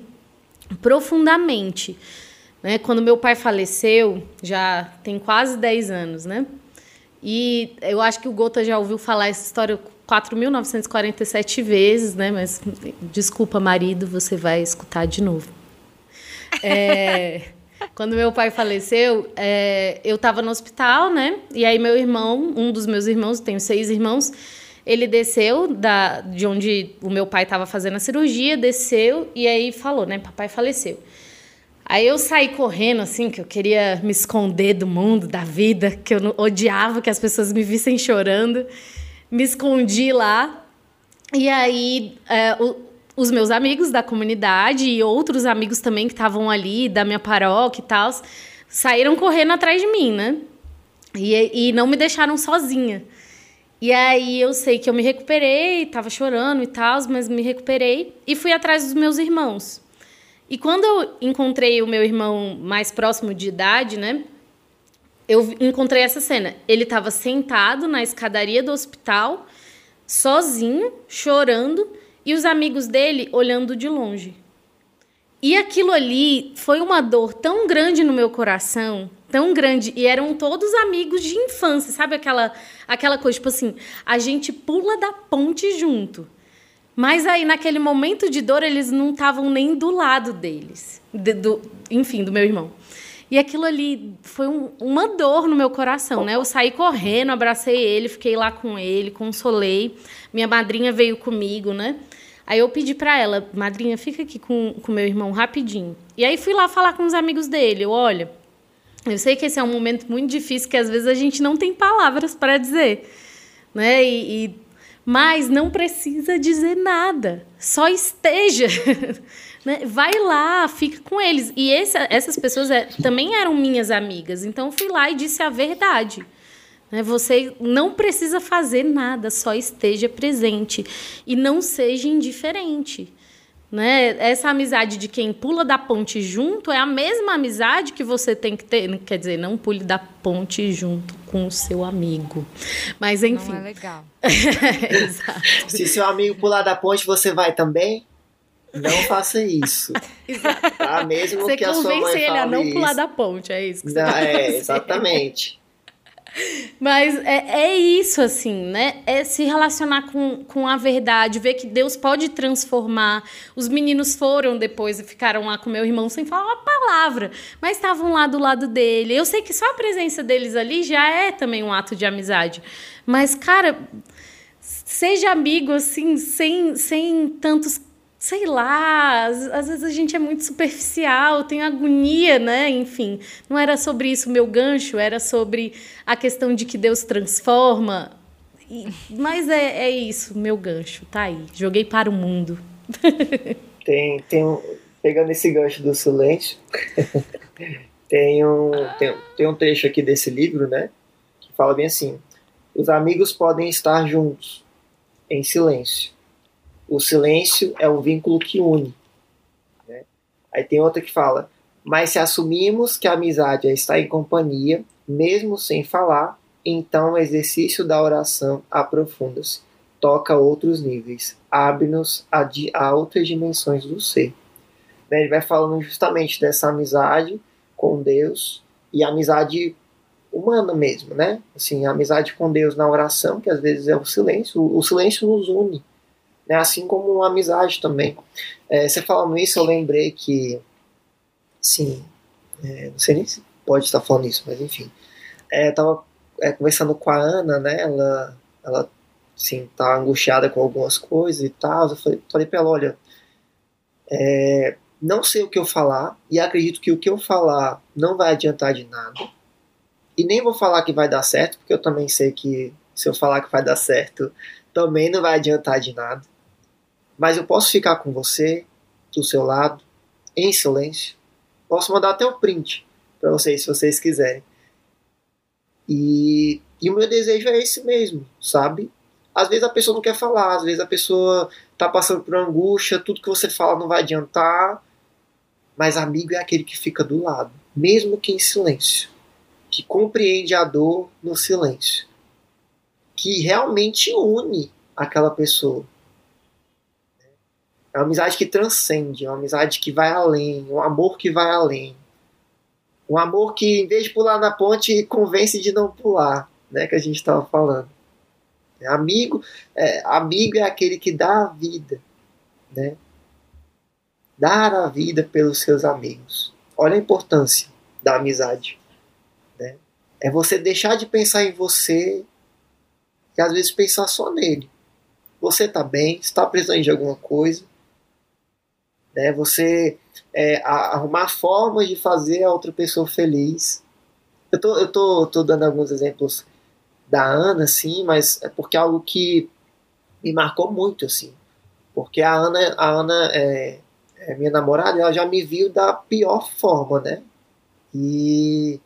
profundamente. Né? Quando meu pai faleceu, já tem quase 10 anos, né? E eu acho que o Gota já ouviu falar essa história 4.947 vezes, né? Mas desculpa, marido, você vai escutar de novo. É, quando meu pai faleceu, é, eu estava no hospital, né? E aí meu irmão, um dos meus irmãos, tenho seis irmãos, ele desceu da, de onde o meu pai estava fazendo a cirurgia, desceu e aí falou, né? Papai faleceu. Aí eu saí correndo, assim, que eu queria me esconder do mundo, da vida, que eu odiava que as pessoas me vissem chorando. Me escondi lá. E aí, é, o, os meus amigos da comunidade e outros amigos também que estavam ali, da minha paróquia e tal, saíram correndo atrás de mim, né? E, e não me deixaram sozinha. E aí eu sei que eu me recuperei, tava chorando e tal, mas me recuperei e fui atrás dos meus irmãos. E quando eu encontrei o meu irmão mais próximo de idade, né? Eu encontrei essa cena. Ele estava sentado na escadaria do hospital, sozinho, chorando, e os amigos dele olhando de longe. E aquilo ali foi uma dor tão grande no meu coração, tão grande, e eram todos amigos de infância, sabe aquela aquela coisa tipo assim, a gente pula da ponte junto. Mas aí naquele momento de dor eles não estavam nem do lado deles, de, do, enfim, do meu irmão. E aquilo ali foi um, uma dor no meu coração, né? Eu saí correndo, abracei ele, fiquei lá com ele, consolei. Minha madrinha veio comigo, né? Aí eu pedi para ela, madrinha, fica aqui com o meu irmão rapidinho. E aí fui lá falar com os amigos dele. Eu, olha, eu sei que esse é um momento muito difícil, que às vezes a gente não tem palavras para dizer, né? E, e, mas não precisa dizer nada, só esteja. né? Vai lá, fica com eles. E essa, essas pessoas é, também eram minhas amigas, então fui lá e disse a verdade. Né? Você não precisa fazer nada, só esteja presente e não seja indiferente. Né? Essa amizade de quem pula da ponte junto é a mesma amizade que você tem que ter. Quer dizer, não pule da ponte junto com o seu amigo. Mas enfim. Não é legal. Exato. Se seu amigo pular da ponte, você vai também? Não faça isso. Exato. Tá? Mesmo você que a sua mãe ele a não isso. pular da ponte, é isso que você não, tá É, exatamente. Mas é, é isso, assim, né? É se relacionar com, com a verdade, ver que Deus pode transformar. Os meninos foram depois e ficaram lá com meu irmão sem falar uma palavra, mas estavam lá do lado dele. Eu sei que só a presença deles ali já é também um ato de amizade. Mas, cara, seja amigo, assim, sem, sem tantos sei lá, às, vezes a gente é muito superficial, tem agonia, né? Enfim, não era sobre isso o meu gancho, era sobre a questão de que Deus transforma. E, mas é, é isso, meu gancho, tá aí. Joguei para o mundo. tem, tem um, pegando esse gancho do silêncio, tem, um, tem, tem um trecho aqui desse livro, né? Que fala bem assim: os amigos podem estar juntos, em silêncio o silêncio é o vínculo que une. Né? Aí tem outra que fala: Mas se assumimos que a amizade é estar em companhia, mesmo sem falar, então o exercício da oração aprofunda-se, toca outros níveis, abre-nos a, a, outras dimensões do ser. Né? Ele vai falando justamente dessa amizade com Deus e amizade humana mesmo, né? Assim, a amizade com Deus na oração, que às vezes é o silêncio. O, o silêncio nos une né? assim como amizade também. É, você falando isso, eu lembrei que, sim, é, não sei nem se pode estar falando isso, mas enfim, é, eu é, conversando com a Ana, né, ela, ela, sim, tá angustiada com algumas coisas e tal, eu falei, falei ela, olha, é, não sei o que eu falar, e acredito que o que eu falar não vai adiantar de nada, e nem vou falar que vai dar certo, porque eu também sei que se eu falar que vai dar certo, também não vai adiantar de nada mas eu posso ficar com você, do seu lado, em silêncio. Posso mandar até um print para vocês, se vocês quiserem. E, e o meu desejo é esse mesmo, sabe? Às vezes a pessoa não quer falar, às vezes a pessoa tá passando por angústia, tudo que você fala não vai adiantar. Mas amigo é aquele que fica do lado, mesmo que em silêncio, que compreende a dor no silêncio, que realmente une aquela pessoa. É uma amizade que transcende, é uma amizade que vai além, um amor que vai além. Um amor que, em vez de pular na ponte, convence de não pular, né? Que a gente estava falando. É, amigo, é, amigo é aquele que dá a vida, né? Dar a vida pelos seus amigos. Olha a importância da amizade. Né? É você deixar de pensar em você e às vezes pensar só nele. Você está bem, está precisando de alguma coisa, né? Você é, arrumar formas de fazer a outra pessoa feliz. Eu tô, eu tô, tô dando alguns exemplos da Ana, assim, mas é porque é algo que me marcou muito, assim. Porque a Ana, a Ana é, é minha namorada, ela já me viu da pior forma, né? E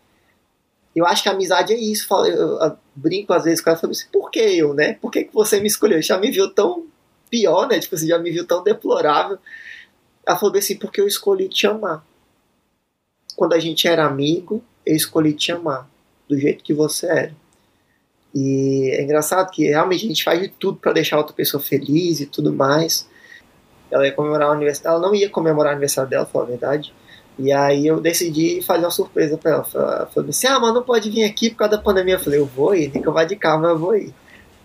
Eu acho que a amizade é isso. Eu, eu, eu brinco às vezes com ela e falo assim, por que eu, né? Por que, que você me escolheu? Já me viu tão pior, né? Tipo, você já me viu tão deplorável. Ela falou assim, porque eu escolhi te amar. Quando a gente era amigo, eu escolhi te amar. Do jeito que você era. E é engraçado que realmente a gente faz de tudo para deixar outra pessoa feliz e tudo mais. Ela ia comemorar o aniversário. Ela não ia comemorar o aniversário dela, foi a verdade. E aí eu decidi fazer uma surpresa pra ela. Falou assim: ah, mas não pode vir aqui por causa da pandemia. Eu falei: eu vou ir, nem que eu vá de carro, mas eu vou ir.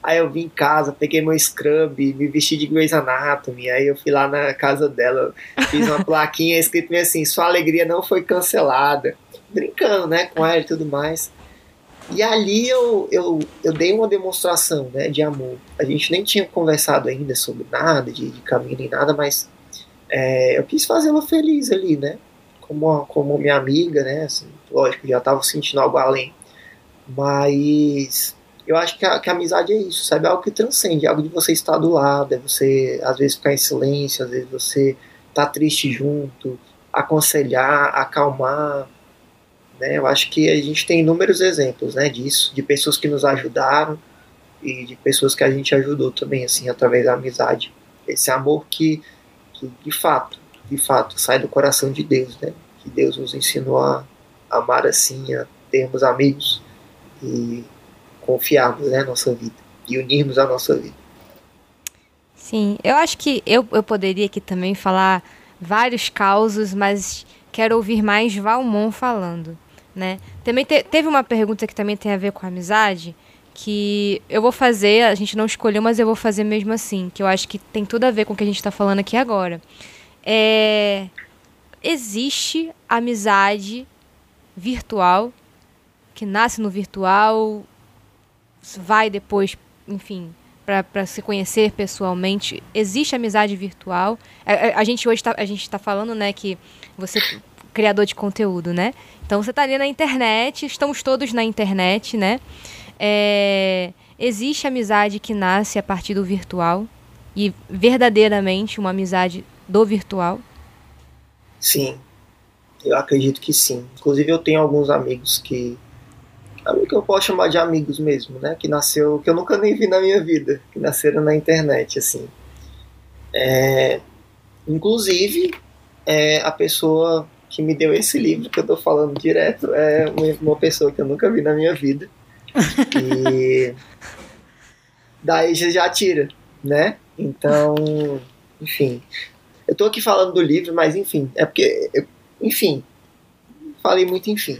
Aí eu vim em casa, peguei meu scrub, me vesti de Grey's Anatomy. Aí eu fui lá na casa dela, fiz uma plaquinha escrito assim: sua alegria não foi cancelada. Brincando, né, com ela e tudo mais. E ali eu, eu, eu dei uma demonstração né, de amor. A gente nem tinha conversado ainda sobre nada, de, de caminho nem nada, mas é, eu quis fazê-la feliz ali, né? Como, como minha amiga, né? Assim, lógico, já estava sentindo algo além. Mas eu acho que a, que a, amizade é isso, sabe? É algo que transcende, é algo de você estar do lado, é você às vezes ficar em silêncio, às vezes você tá triste junto, aconselhar, acalmar né? Eu acho que a gente tem inúmeros exemplos né, disso, de pessoas que nos ajudaram e de pessoas que a gente ajudou também, assim, através da amizade. Esse amor que, que de fato, de fato, sai do coração de Deus, né? Que Deus nos ensinou a amar assim, a termos amigos e confiarmos né, nossa vida e unirmos a nossa vida. Sim, eu acho que eu, eu poderia aqui também falar vários causos, mas quero ouvir mais Valmon falando né? Também te, teve uma pergunta que também tem a ver com a amizade, que eu vou fazer, a gente não escolheu, mas eu vou fazer mesmo assim, que eu acho que tem tudo a ver com o que a gente está falando aqui agora. É, existe amizade virtual, que nasce no virtual, vai depois, enfim, para se conhecer pessoalmente. Existe amizade virtual. A, a, a gente hoje tá, a gente está falando, né, que você criador de conteúdo, né? Então você está ali na internet, estamos todos na internet, né? É, existe amizade que nasce a partir do virtual e verdadeiramente uma amizade do virtual? Sim, eu acredito que sim. Inclusive eu tenho alguns amigos que que eu posso chamar de amigos mesmo, né? Que nasceu, que eu nunca nem vi na minha vida, que nasceram na internet, assim. É, inclusive, é, a pessoa que me deu esse livro que eu tô falando direto é uma pessoa que eu nunca vi na minha vida. E daí já, já tira, né? Então, enfim. Eu tô aqui falando do livro, mas enfim, é porque, eu, enfim, falei muito enfim.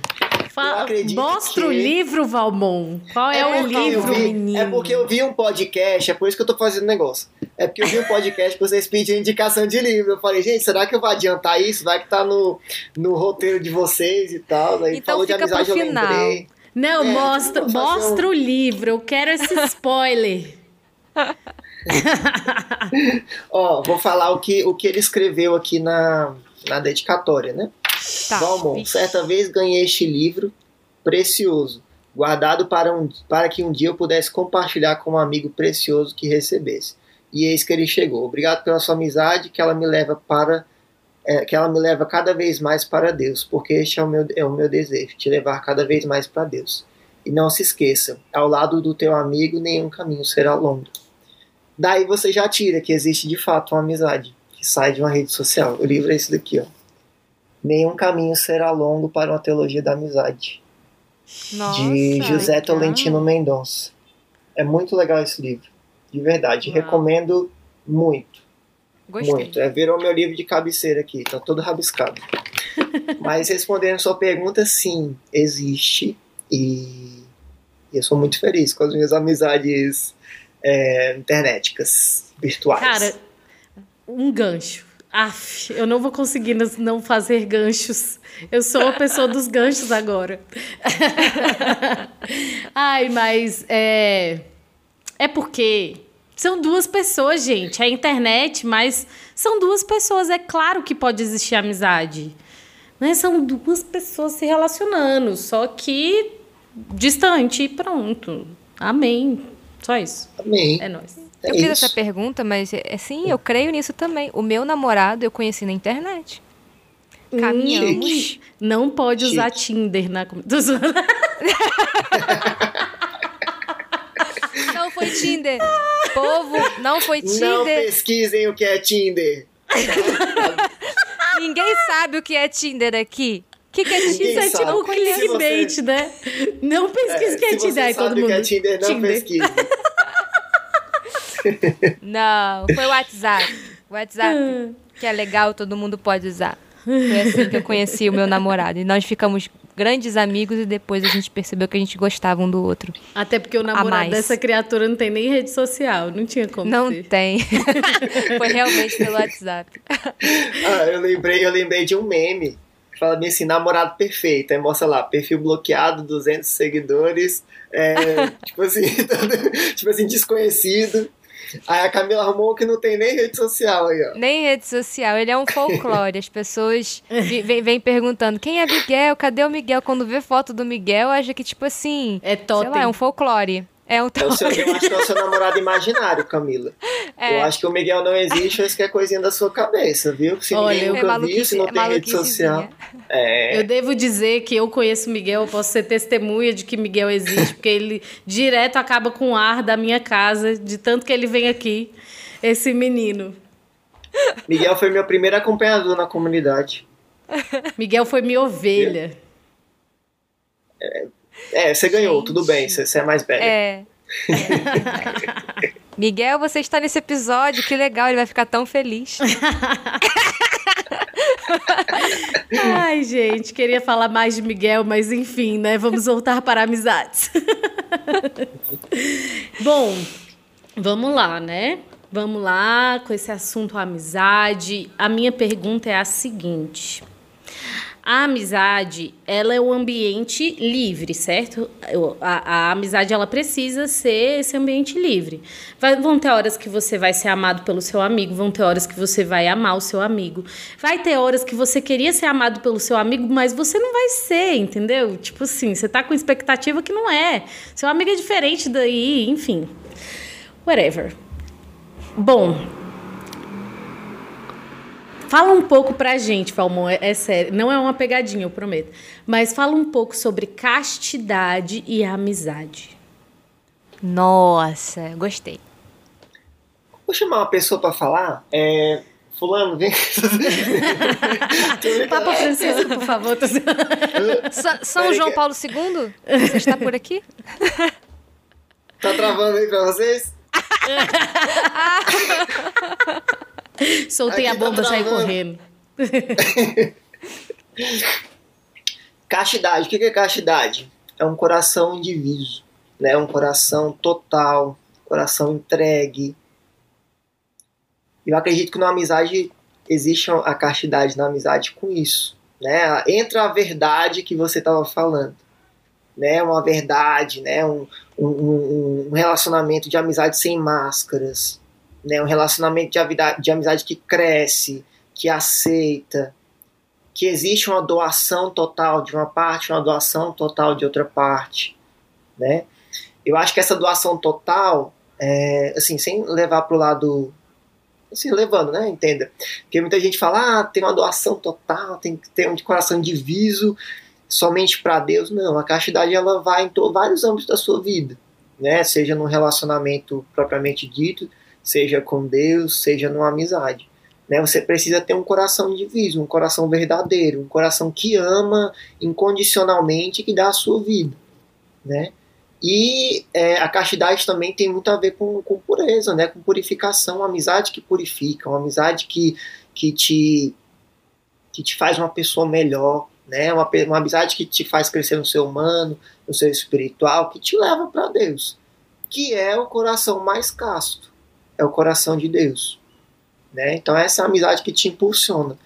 Mostra que... o livro, Valmon. Qual é, é o livro, vi, menino? É porque eu vi um podcast, é por isso que eu tô fazendo negócio. É porque eu vi um podcast que vocês pediram indicação de livro. Eu falei, gente, será que eu vou adiantar isso? Vai que tá no, no roteiro de vocês e tal. Aí então falou de amizade, eu lembrei. Não, é, mostra, mostra um... o livro. Eu quero esse spoiler. Ó, vou falar o que, o que ele escreveu aqui na, na dedicatória, né? Tá. Valmont, certa vez ganhei este livro precioso, guardado para, um, para que um dia eu pudesse compartilhar com um amigo precioso que recebesse. E eis que ele chegou. Obrigado pela sua amizade, que ela me leva para é, que ela me leva cada vez mais para Deus, porque este é o meu, é o meu desejo, te levar cada vez mais para Deus. E não se esqueça, ao lado do teu amigo nenhum caminho será longo. Daí você já tira que existe de fato uma amizade que sai de uma rede social. O livro é esse daqui, ó. Nenhum caminho será longo para uma teologia da amizade. Nossa, de José Tolentino Mendonça. É muito legal esse livro. De verdade. Uau. Recomendo muito. Gostei. Muito. É, virou meu livro de cabeceira aqui. Tá todo rabiscado. Mas respondendo sua pergunta, sim, existe. E eu sou muito feliz com as minhas amizades é, internéticas, virtuais. Cara, um gancho. Aff, eu não vou conseguir não fazer ganchos. Eu sou a pessoa dos ganchos agora. Ai, mas é. É porque são duas pessoas, gente. É a internet, mas são duas pessoas. É claro que pode existir amizade. Né? São duas pessoas se relacionando, só que distante e pronto. Amém. Só isso. Amém. É nóis. É eu fiz essa pergunta, mas é, sim, eu creio nisso também. O meu namorado eu conheci na internet. Caminhamos. Não pode Chique. usar Tinder na. Não foi Tinder. Povo, não foi Não Tinder. pesquisem o que é Tinder. Ninguém sabe o que é Tinder aqui. O que, que é Tinder? Isso é sabe. tipo Se clickbait, você- né? Não pesquise É, o que é se Tinder. você Aí todo sabe o mundo. que é Tinder, não pesquise. Não, foi o WhatsApp. O WhatsApp, que é legal, todo mundo pode usar. Foi assim que eu conheci o meu namorado. E nós ficamos grandes amigos e depois a gente percebeu que a gente gostava um do outro. Até porque o namorado dessa criatura não tem nem rede social. Não tinha como Não ser. tem. Foi realmente pelo WhatsApp. Ah, eu lembrei, eu lembrei de um meme. que Fala bem assim, namorado perfeito. Aí mostra lá, perfil bloqueado, 200 seguidores. é, tipo assim, todo- tipo assim, desconhecido. Aí a Camila arrumou um que não tem nem rede social aí, ó. Nem rede social, ele é um folclore. As pessoas vêm vêm perguntando: quem é Miguel? Cadê o Miguel? Quando vê foto do Miguel, acha que, tipo assim, É sei totem. lá, é um folclore. É É o totem. eu acho que é o seu namorado imaginário, Camila. É. Eu acho que o Miguel não existe, mas que é coisinha da sua cabeça, viu? Se Olha, ninguém eu- É nunca viu, se não é tem rede social. É. Eu devo dizer que eu conheço o Miguel, eu posso ser testemunha de que Miguel existe, porque ele direto acaba com o ar da minha casa, de tanto que ele vem aqui, esse menino. Miguel foi meu primeiro acompanhador na comunidade. Miguel foi minha ovelha. É, você ganhou, Gente. tudo bem, você, você é mais velho. É. É. Miguel, você está nesse episódio, que legal, ele vai ficar tão feliz. Ai, gente, queria falar mais de Miguel, mas enfim, né? Vamos voltar para amizades. Bom, vamos lá, né? Vamos lá com esse assunto amizade. A minha pergunta é a seguinte: a amizade, ela é um ambiente livre, certo? A, a amizade, ela precisa ser esse ambiente livre. Vai- vão ter horas que você vai ser amado pelo seu amigo, vão ter horas que você vai amar o seu amigo. Vai ter horas que você queria ser amado pelo seu amigo, mas você não vai ser, entendeu? Tipo assim, você tá com expectativa que não é. Seu amigo é diferente daí, enfim. Whatever. Bom, Fala um pouco pra gente, Falmon, é, é sério, não é uma pegadinha, eu prometo. Mas fala um pouco sobre castidade e amizade. Nossa, gostei. Vou chamar uma pessoa pra falar. É. Fulano, vem. Papa Francisco, por favor. tô- Sa- São Peraí João que- Paulo II? Você está por aqui? tá travando aí pra vocês? Soltei Aqui a tá bomba, saí travando. correndo. Castidade, o que é castidade? É um coração indiviso, né? Um coração total, coração entregue. Eu acredito que na amizade existe a castidade na amizade com isso, né? Entra a verdade que você estava falando, né? Uma verdade, né? Um- um, um relacionamento de amizade sem máscaras, né? Um relacionamento de, de amizade que cresce, que aceita, que existe uma doação total de uma parte, uma doação total de outra parte, né? Eu acho que essa doação total, é, assim, sem levar para o lado, assim, levando, né? Entenda, porque muita gente fala, ah, tem uma doação total, tem que ter um de coração diviso somente para Deus. Não, a castidade ela vai em vários âmbitos da sua vida, né? Seja num relacionamento propriamente dito, seja com Deus, seja numa amizade né? Você precisa ter um coração diviso, um coração verdadeiro, um coração que ama incondicionalmente e que dá a sua vida, né? E é, a castidade também tem muito a ver com, com pureza, né? Com purificação, uma amizade que purifica, uma amizade que, que, te, que te faz uma pessoa melhor, né? Uma, uma amizade que te faz crescer no seu humano, no seu espiritual, que te leva para Deus, que é o coração mais casto, é o coração de Deus. Né? Então essa é a amizade que te impulsiona.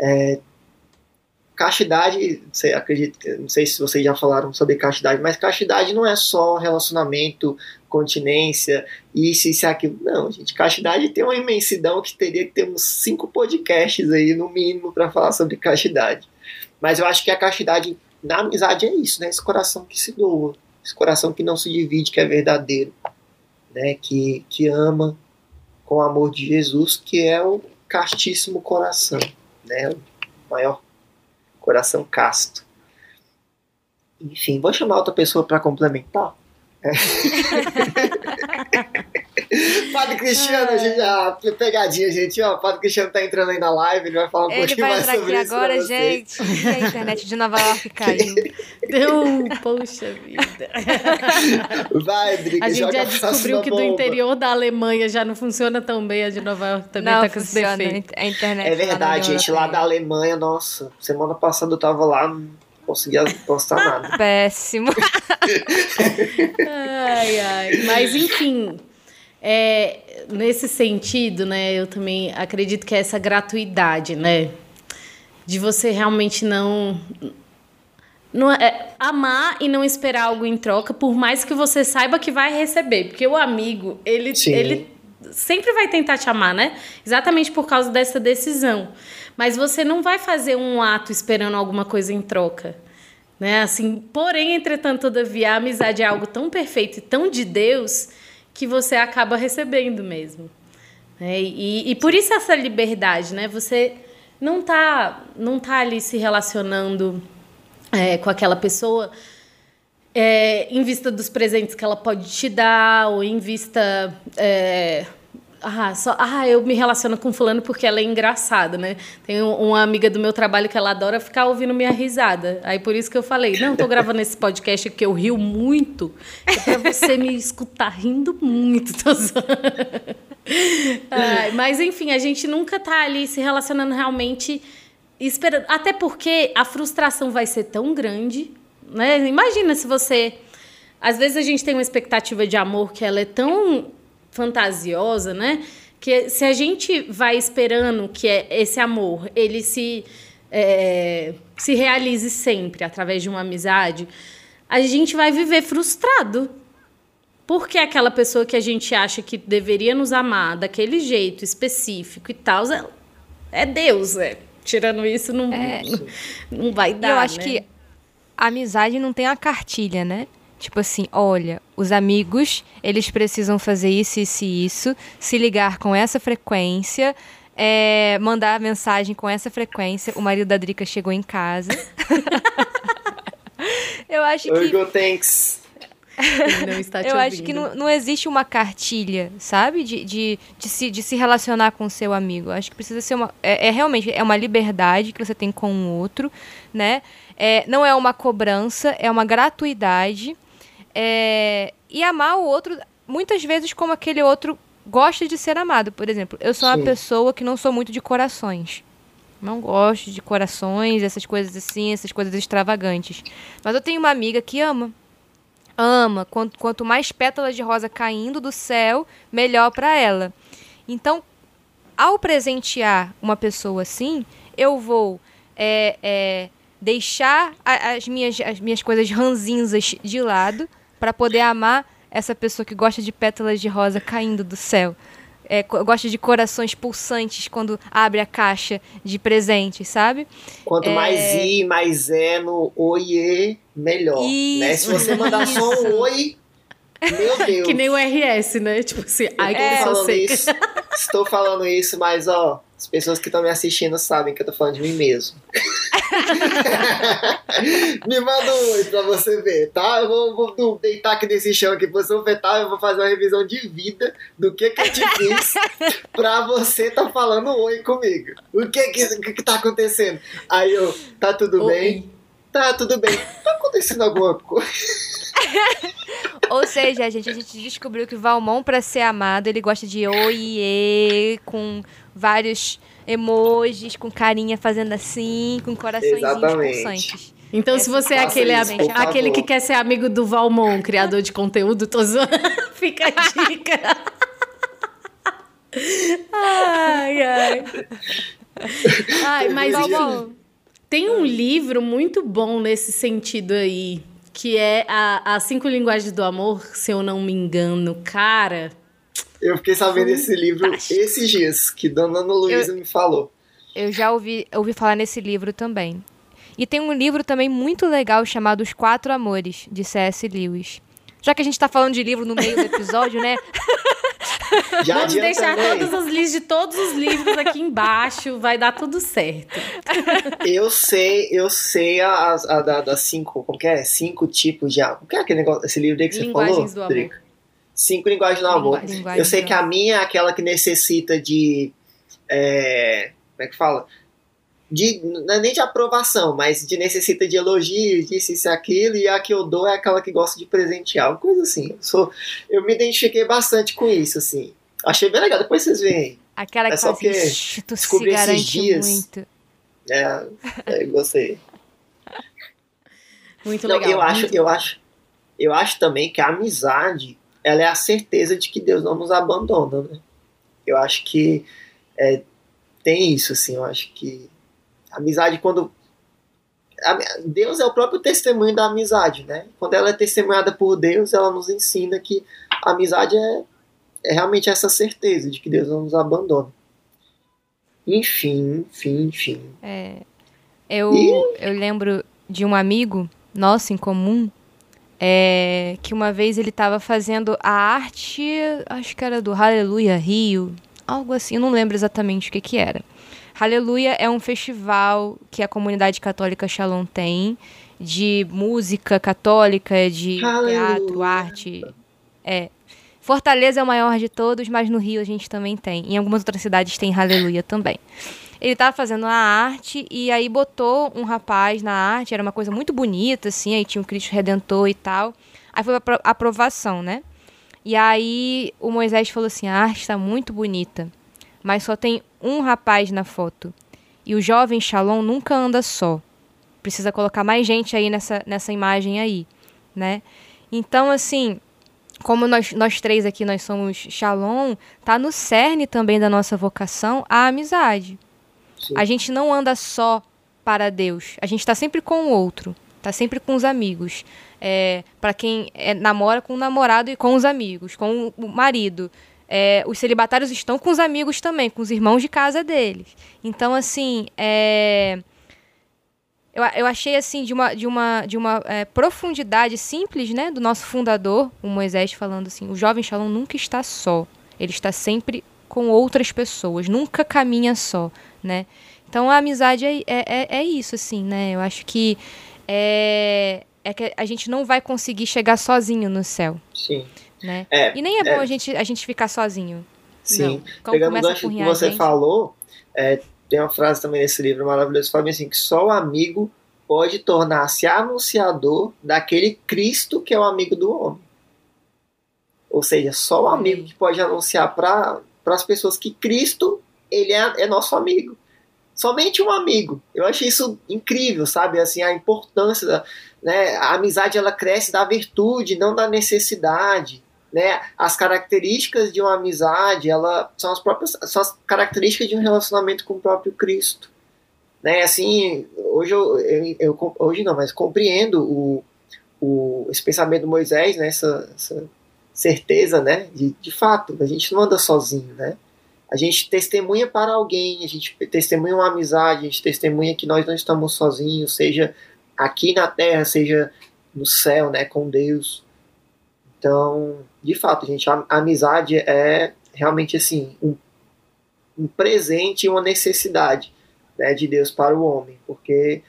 É, castidade, você acredita, não sei se vocês já falaram sobre castidade, mas castidade não é só relacionamento, continência, isso, isso aquilo. Não, gente, castidade tem uma imensidão que teria que ter uns cinco podcasts aí, no mínimo, para falar sobre castidade. Mas eu acho que a castidade na amizade é isso, né? Esse coração que se doa, esse coração que não se divide, que é verdadeiro, né? Que, que ama com o amor de Jesus, que é o castíssimo coração, né? O maior coração casto. Enfim, vou chamar outra pessoa para complementar. É. Padre Cristiano, a gente, ah, pegadinha, gente, ó. Padre Cristiano tá entrando aí na live, ele vai falar um ele pouquinho mais sobre aqui isso. agora, gente. a internet de Nova York caiu. Deu, poxa vida. Vai, Driga, A gente já descobriu que do bomba. interior da Alemanha já não funciona tão bem, a de Nova York também Não tá com esse funciona defeito. a internet. É lá verdade, União gente, lá da Europeia. Alemanha, nossa, semana passada eu tava lá, conseguia postar nada. Péssimo. Ai, ai. Mas, enfim, é, nesse sentido, né, eu também acredito que é essa gratuidade, né? De você realmente não. não é, amar e não esperar algo em troca, por mais que você saiba que vai receber. Porque o amigo, ele, Sim. ele sempre vai tentar te amar, né? Exatamente por causa dessa decisão. Mas você não vai fazer um ato esperando alguma coisa em troca. Né? Assim, porém, entretanto, todavia, a amizade é algo tão perfeito e tão de Deus que você acaba recebendo mesmo. né? E, e por isso essa liberdade, né? Você não tá, não tá ali se relacionando é, com aquela pessoa é, em vista dos presentes que ela pode te dar, ou em vista. é, ah, só, ah, eu me relaciono com fulano porque ela é engraçada, né? Tem um- uma amiga do meu trabalho que ela adora ficar ouvindo minha risada. Aí por isso que eu falei, não, tô gravando esse podcast que eu rio muito, é pra você me escutar rindo muito. Tô. Ai, mas enfim, a gente nunca tá ali se relacionando realmente esperando. Até porque a frustração vai ser tão grande, né? Imagina se você. Às vezes a gente tem uma expectativa de amor que ela é tão fantasiosa, né? Que se a gente vai esperando que é esse amor ele se é, se realize sempre através de uma amizade, a gente vai viver frustrado. Porque aquela pessoa que a gente acha que deveria nos amar daquele jeito específico e tal, é- é Deus, é. Tirando isso, não, não vai dar. eu acho né? que a amizade não tem a cartilha, né? Tipo assim, olha, os amigos, eles precisam fazer isso, isso e isso, se ligar com essa frequência, é, mandar mensagem com essa frequência. O marido da Drica chegou em casa. eu acho Oi, que Go Thanks. Ele não está te eu acho que não, não existe uma cartilha, sabe? De, de, de, se, de se relacionar com o seu amigo. Eu Acho que precisa ser uma. É, é realmente é uma liberdade que você tem com o outro, né? É, não é uma cobrança, é uma gratuidade. É, e amar o outro, muitas vezes, como aquele outro gosta de ser amado. Por exemplo, eu sou uma Sim. pessoa que não sou muito de corações. Não gosto de corações, essas coisas assim, essas coisas extravagantes. Mas eu tenho uma amiga que ama ama. Quanto, quanto mais pétalas de rosa caindo do céu, melhor para ela. Então, ao presentear uma pessoa assim, eu vou é, é, deixar as minhas, as minhas coisas ranzinzas de lado para poder amar essa pessoa que gosta de pétalas de rosa caindo do céu. É, gosta de corações pulsantes quando abre a caixa de presentes, sabe? Quanto É. mais I, mais é no oiê, melhor. né? Se Isso, você mandar só um isso. oi, meu Deus. Que nem o RS, né? Tipo assim, ai, que sou falando isso, estou falando isso, mas ó, as pessoas que estão me assistindo sabem que eu tô falando de mim mesmo. me manda um oi pra você ver, tá? Eu vou, vou do- deitar aqui nesse chão aqui pra você ver, tá? Eu vou fazer uma revisão de vida do que que eu te fiz pra você tá falando oi comigo. O que que, que que tá acontecendo? Aí eu, tá tudo Oi. bem? Tá tudo bem. Tá acontecendo alguma coisa? Ou seja, gente, a gente descobriu que Valmon, pra ser amado, ele gosta de oiê, com vários emojis, com carinha fazendo assim, com corações Exatamente. pulsantes. Então, se você é aquele, isso, por aquele que quer ser amigo do Valmon, criador de conteúdo, tô zoando. Fica a dica. Ai, ai. Ai, mas Valmon, enfim, tem um livro muito bom nesse sentido aí, que é a, As Cinco Linguagens do Amor, se eu não me engano. Cara, Eu fiquei sabendo desse livro esses dias, que Dona Ana Luísa me falou. eu já ouvi, ouvi falar nesse livro também. E tem um livro também muito legal chamado Os Quatro Amores, de C.S. Lewis. Já que a gente tá falando de livro no meio do episódio, né? Já Vamos deixar aí. todos os links de todos os livros aqui embaixo, vai dar tudo certo. Eu sei, eu sei a, a, da, das cinco, como que é? Cinco tipos de amor. Como que é aquele negócio, esse livro aí que você falou? Linguagens do amor. Drica? Cinco linguagens do amor. Linguagem. Eu sei que a minha é aquela que necessita de. é, como é que fala? De, não é nem de aprovação, mas de necessita de elogios, disso, isso e aquilo, e a que eu dou é aquela que gosta de presentear, uma coisa assim. Eu, sou, eu me identifiquei bastante com isso, assim. Achei bem legal, depois vocês veem. Aquela que É só "Shh, tu se esses dias. muito. É, é, gostei. Muito Não, legal. eu acho, muito eu acho, eu acho também que a amizade, ela é a certeza de que Deus não nos abandona, né? Eu acho que é, tem isso, assim, eu acho que a amizade quando a- Deus é o próprio testemunho da amizade, né? Quando ela é testemunhada por Deus, ela nos ensina que a amizade é, é realmente essa certeza de que Deus não nos abandona. Enfim, enfim, enfim. É, eu, Ih. eu lembro de um amigo nosso em comum é, que uma vez ele estava fazendo a arte, acho que era do Hallelujah Rio, algo assim, eu não lembro exatamente o que, que era. Hallelujah é um festival que a comunidade católica Shalom tem de música católica, de teatro, Aleluia. arte. É. Fortaleza é o maior de todos, mas no Rio a gente também tem. Em algumas outras cidades tem Hallelujah também. Ele tava fazendo a arte e aí botou um rapaz na arte, era uma coisa muito bonita, assim, aí tinha um Cristo Redentor e tal. Aí foi a apro- aprovação, né? E aí o Moisés falou assim: a arte está muito bonita, mas só tem um rapaz na foto. E o jovem Shalom nunca anda só. Precisa colocar mais gente aí nessa, nessa imagem aí, né? Então, assim, como nós, nós três aqui, nós somos Shalom, tá no cerne também da nossa vocação a amizade. Sim. A gente não anda só para Deus. A gente está sempre com o outro. Tá sempre com os amigos. É, para quem é, namora com o namorado e com os amigos, com o marido. É, os celibatários estão com os amigos também, com os irmãos de casa deles. Então, assim, é, eu, eu achei assim de uma, de uma, de uma é, profundidade simples, né, do nosso fundador, o Moisés, falando assim: o jovem Shalom nunca está só. Ele está sempre com outras pessoas, nunca caminha só, né? Então a amizade é, é, é- é isso, assim, né? Eu acho que é, é que a gente não vai conseguir chegar sozinho no céu, Sim. né? É, E nem é bom é. a gente, a gente ficar sozinho. Sim. Como Pegando o gancho que você gente. falou, é, tem uma frase também nesse livro maravilhoso que fala assim, que só o amigo pode tornar-se anunciador daquele Cristo que é o amigo do homem. Ou seja, só o amigo que pode anunciar para as pessoas que Cristo ele é, é nosso amigo. Somente um amigo. Eu acho isso incrível, sabe? Assim, a importância da, né? A amizade ela cresce da virtude, não da necessidade né, as características de uma amizade, ela são as próprias são as características de um relacionamento com o próprio Cristo, né? Assim, hoje eu, eu, eu- hoje não, mas compreendo o, o esse pensamento do Moisés, né? Essa certeza, né? De, de fato, a gente não anda sozinho, né? A gente testemunha para alguém, a gente testemunha uma amizade, a gente testemunha que nós não estamos sozinhos, seja aqui na terra, seja no céu, né? Com Deus. Então, de fato, gente, a, a amizade é realmente assim um, um presente e uma necessidade né, de Deus para o homem, porque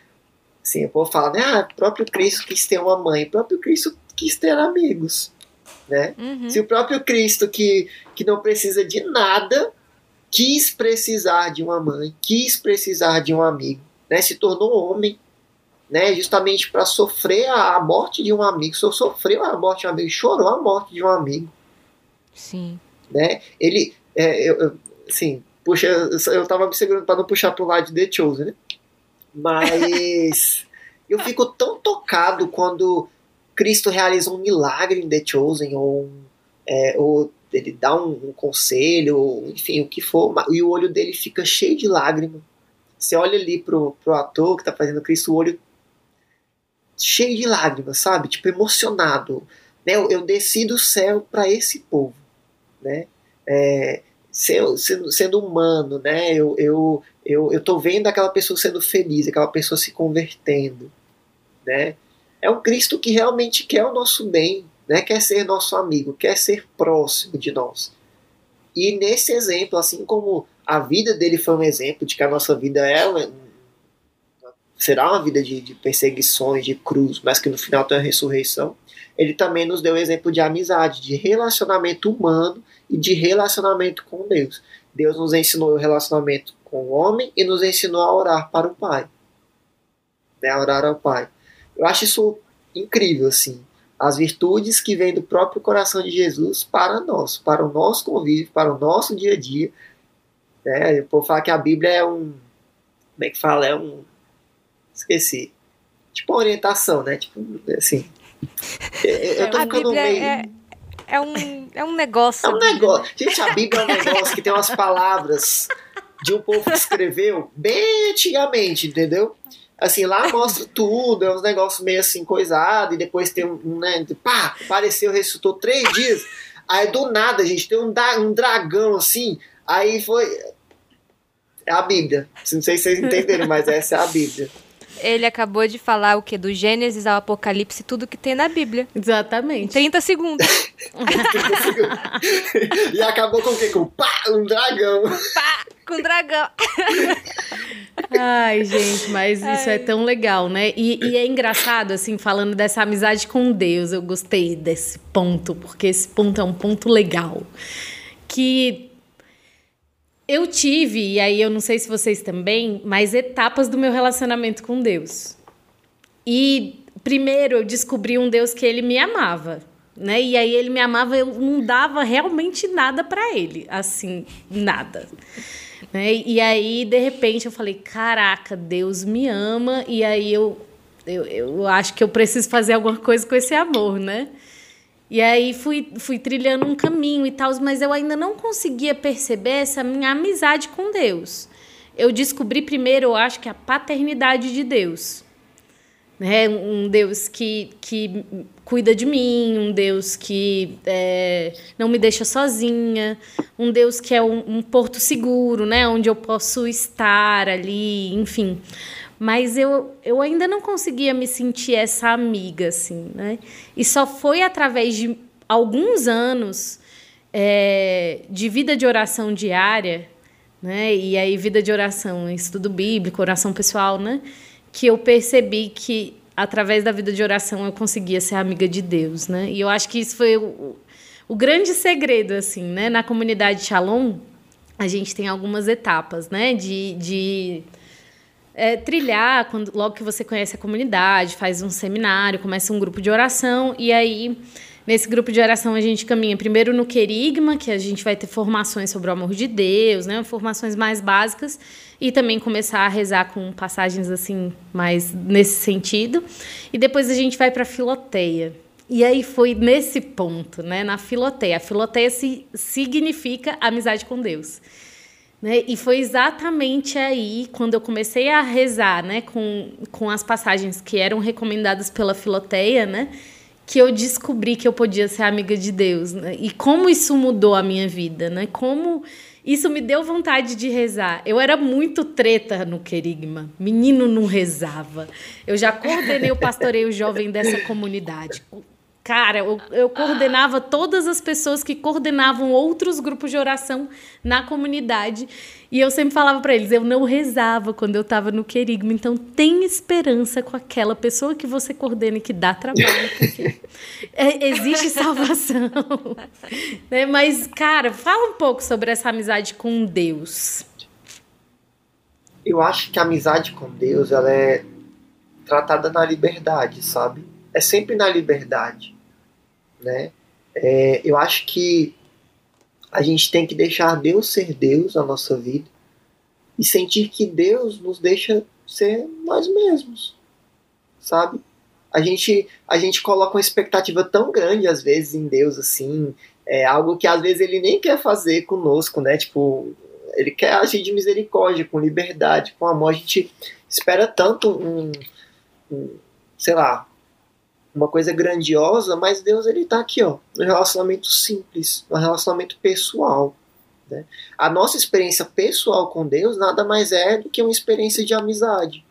assim, o povo fala, né, ah, próprio Cristo quis ter uma mãe, o próprio Cristo quis ter amigos, né? Uhum. Se o próprio Cristo que, que não precisa de nada quis precisar de uma mãe, quis precisar de um amigo, né? Se tornou homem, né? Justamente para sofrer a, a morte de um amigo, só sofreu a morte de um amigo, chorou a morte de um amigo, Sim. né? Ele, é, eu, eu, assim, puxa, eu, eu tava me segurando para não puxar pro lado de The Chosen, né? Mas eu fico tão tocado quando Cristo realiza um milagre em The Chosen, ou, é, ou ele dá um, um conselho, enfim, o que for, e o olho dele fica cheio de lágrimas. Você olha ali pro, pro ator que tá fazendo Cristo, o olho cheio de lágrimas, sabe? Tipo, emocionado. Né? Eu, eu desci do céu para esse povo, né? É, sendo, sendo humano, né? Eu, eu, eu, eu tô vendo aquela pessoa sendo feliz, aquela pessoa se convertendo, né? É um Cristo que realmente quer o nosso bem, né? Quer ser nosso amigo, quer ser próximo de nós. E nesse exemplo, assim como a vida dele foi um exemplo de que a nossa vida é será uma vida de, de, perseguições, de cruz, mas que no final tem a ressurreição, ele também nos deu o exemplo de amizade, de relacionamento humano e de relacionamento com Deus. Deus nos ensinou o relacionamento com o homem e nos ensinou a orar para o Pai. Né, a orar ao Pai. Eu acho isso incrível, assim. As virtudes que vêm do próprio coração de Jesus para nós, para o nosso convívio, para o nosso dia a dia. Né? Eu vou falar que a Bíblia é um. Como é que fala? É um. Esqueci. Tipo uma orientação, né? Tipo, assim. Eu tô a ficando Bíblia meio. É, é, um, é um negócio. É um negócio. Gente, a Bíblia é um negócio que tem umas palavras de um povo que escreveu bem antigamente, entendeu? Assim, lá mostra tudo, é uns negócios meio assim coisado, e depois tem um, né, pá, apareceu, ressuscitou três dias. Aí do nada, gente, tem um, um dragão assim, aí foi. É a Bíblia. Não sei se vocês entenderam, mas essa é a Bíblia. Ele acabou de falar o que? Do Gênesis ao Apocalipse, tudo que tem na Bíblia. Exatamente. 30 segundos. 30 segundos. E acabou com o quê? Com pá, um dragão. Pá, com dragão. Ai, gente, mas Ai. isso é tão legal, né? E, e, é engraçado, assim, falando dessa amizade com Deus, eu gostei desse ponto, porque esse ponto é um ponto legal. Que eu tive, e aí eu não sei se vocês também, mas etapas do meu relacionamento com Deus. E primeiro eu descobri um Deus que ele me amava, né? E aí ele me amava, eu não dava realmente nada para ele, assim, nada. Né? E aí, de repente, eu falei: caraca, Deus me ama, e aí eu, eu, eu acho que eu preciso fazer alguma coisa com esse amor, né? E aí fui, fui trilhando um caminho e tal, mas eu ainda não conseguia perceber essa minha amizade com Deus. Eu descobri primeiro, eu acho que a paternidade de Deus. Né? Um Deus que, que cuida de mim, um Deus que é, não me deixa sozinha, um Deus que é um, um porto seguro, né? onde eu posso estar ali, enfim. Mas eu, eu ainda não conseguia me sentir essa amiga, assim, né? E só foi através de alguns anos é, de vida de oração diária, né? E aí, vida de oração, estudo bíblico, oração pessoal, né? Que eu percebi que através da vida de oração eu conseguia ser amiga de Deus, né? E eu acho que isso foi o, o grande segredo, assim, né? Na comunidade Shalom, a gente tem algumas etapas, né? De, de é, trilhar, quando, logo que você conhece a comunidade, faz um seminário, começa um grupo de oração, e aí, nesse grupo de oração, a gente caminha primeiro no querigma, que a gente vai ter formações sobre o amor de Deus, né, formações mais básicas, e também começar a rezar com passagens assim, mais nesse sentido. E depois a gente vai para a filoteia. E aí foi nesse ponto, né, na filoteia. A filoteia se, significa amizade com Deus. Né? E foi exatamente aí, quando eu comecei a rezar né, com, com as passagens que eram recomendadas pela Filoteia, né, que eu descobri que eu podia ser amiga de Deus. Né? E como isso mudou a minha vida, né? Como isso me deu vontade de rezar. Eu era muito treta no querigma. Menino não rezava. Eu já coordenei o pastoreio jovem dessa comunidade. Cara, eu, eu coordenava todas as pessoas que coordenavam outros grupos de oração na comunidade. E eu sempre falava para eles: eu não rezava quando eu estava no querigma. Então, tem esperança com aquela pessoa que você coordena e que dá trabalho. Porque é, existe salvação. né? Mas, cara, fala um pouco sobre essa amizade com Deus. Eu acho que a amizade com Deus ela é tratada na liberdade, sabe? É sempre na liberdade né? É, eu acho que a gente tem que deixar Deus ser Deus na nossa vida e sentir que Deus nos deixa ser nós mesmos, sabe? A gente, a gente coloca uma expectativa tão grande às vezes em Deus assim, é algo que às vezes ele nem quer fazer conosco, né? Tipo, ele quer agir de misericórdia, com liberdade, com amor. A gente espera tanto um, um sei lá, uma coisa grandiosa, mas Deus ele está aqui, ó, no relacionamento simples, no relacionamento pessoal. Né? A nossa experiência pessoal com Deus nada mais é do que uma experiência de amizade.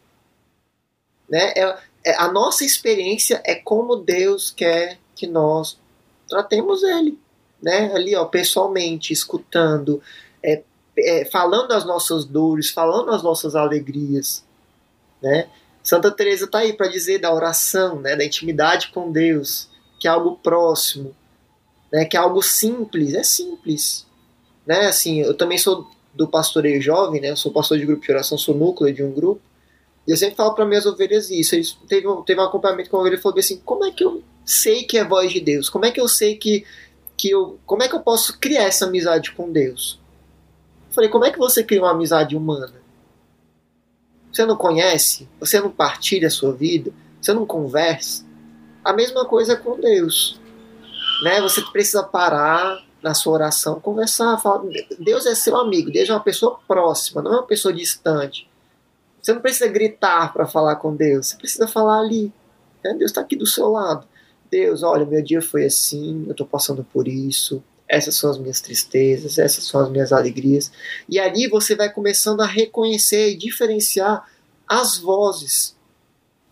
Né? É, é, a nossa experiência é como Deus quer que nós tratemos Ele. né? Ali, ó, pessoalmente, escutando, é, é, falando as nossas dores, falando as nossas alegrias, né? Santa Teresa está aí para dizer da oração, né, da intimidade com Deus, que é algo próximo, né, que é algo simples, é simples, né? Assim, eu também sou do pastoreio jovem, né? Eu sou pastor de grupo de oração, sou núcleo de um grupo. E eu sempre falo para minhas ovelhas isso. Eles teve um, teve um acompanhamento com a ovelha e falou assim: como é que eu sei que é voz de Deus? Como é que eu sei que, que eu. Como é que eu posso criar essa amizade com Deus? Eu falei: como é que você cria uma amizade humana? Você não conhece? Você não partilha a sua vida? Você não conversa? A mesma coisa com Deus. Né? Você precisa parar na sua oração, conversar, falar. Deus é seu amigo, Deus é uma pessoa próxima, não é uma pessoa distante. Você não precisa gritar para falar com Deus, você precisa falar ali. Né? Deus está aqui do seu lado. Deus, olha, meu dia foi assim, eu estou passando por isso, essas são as minhas tristezas, essas são as minhas alegrias. E ali você vai começando a reconhecer e diferenciar as vozes.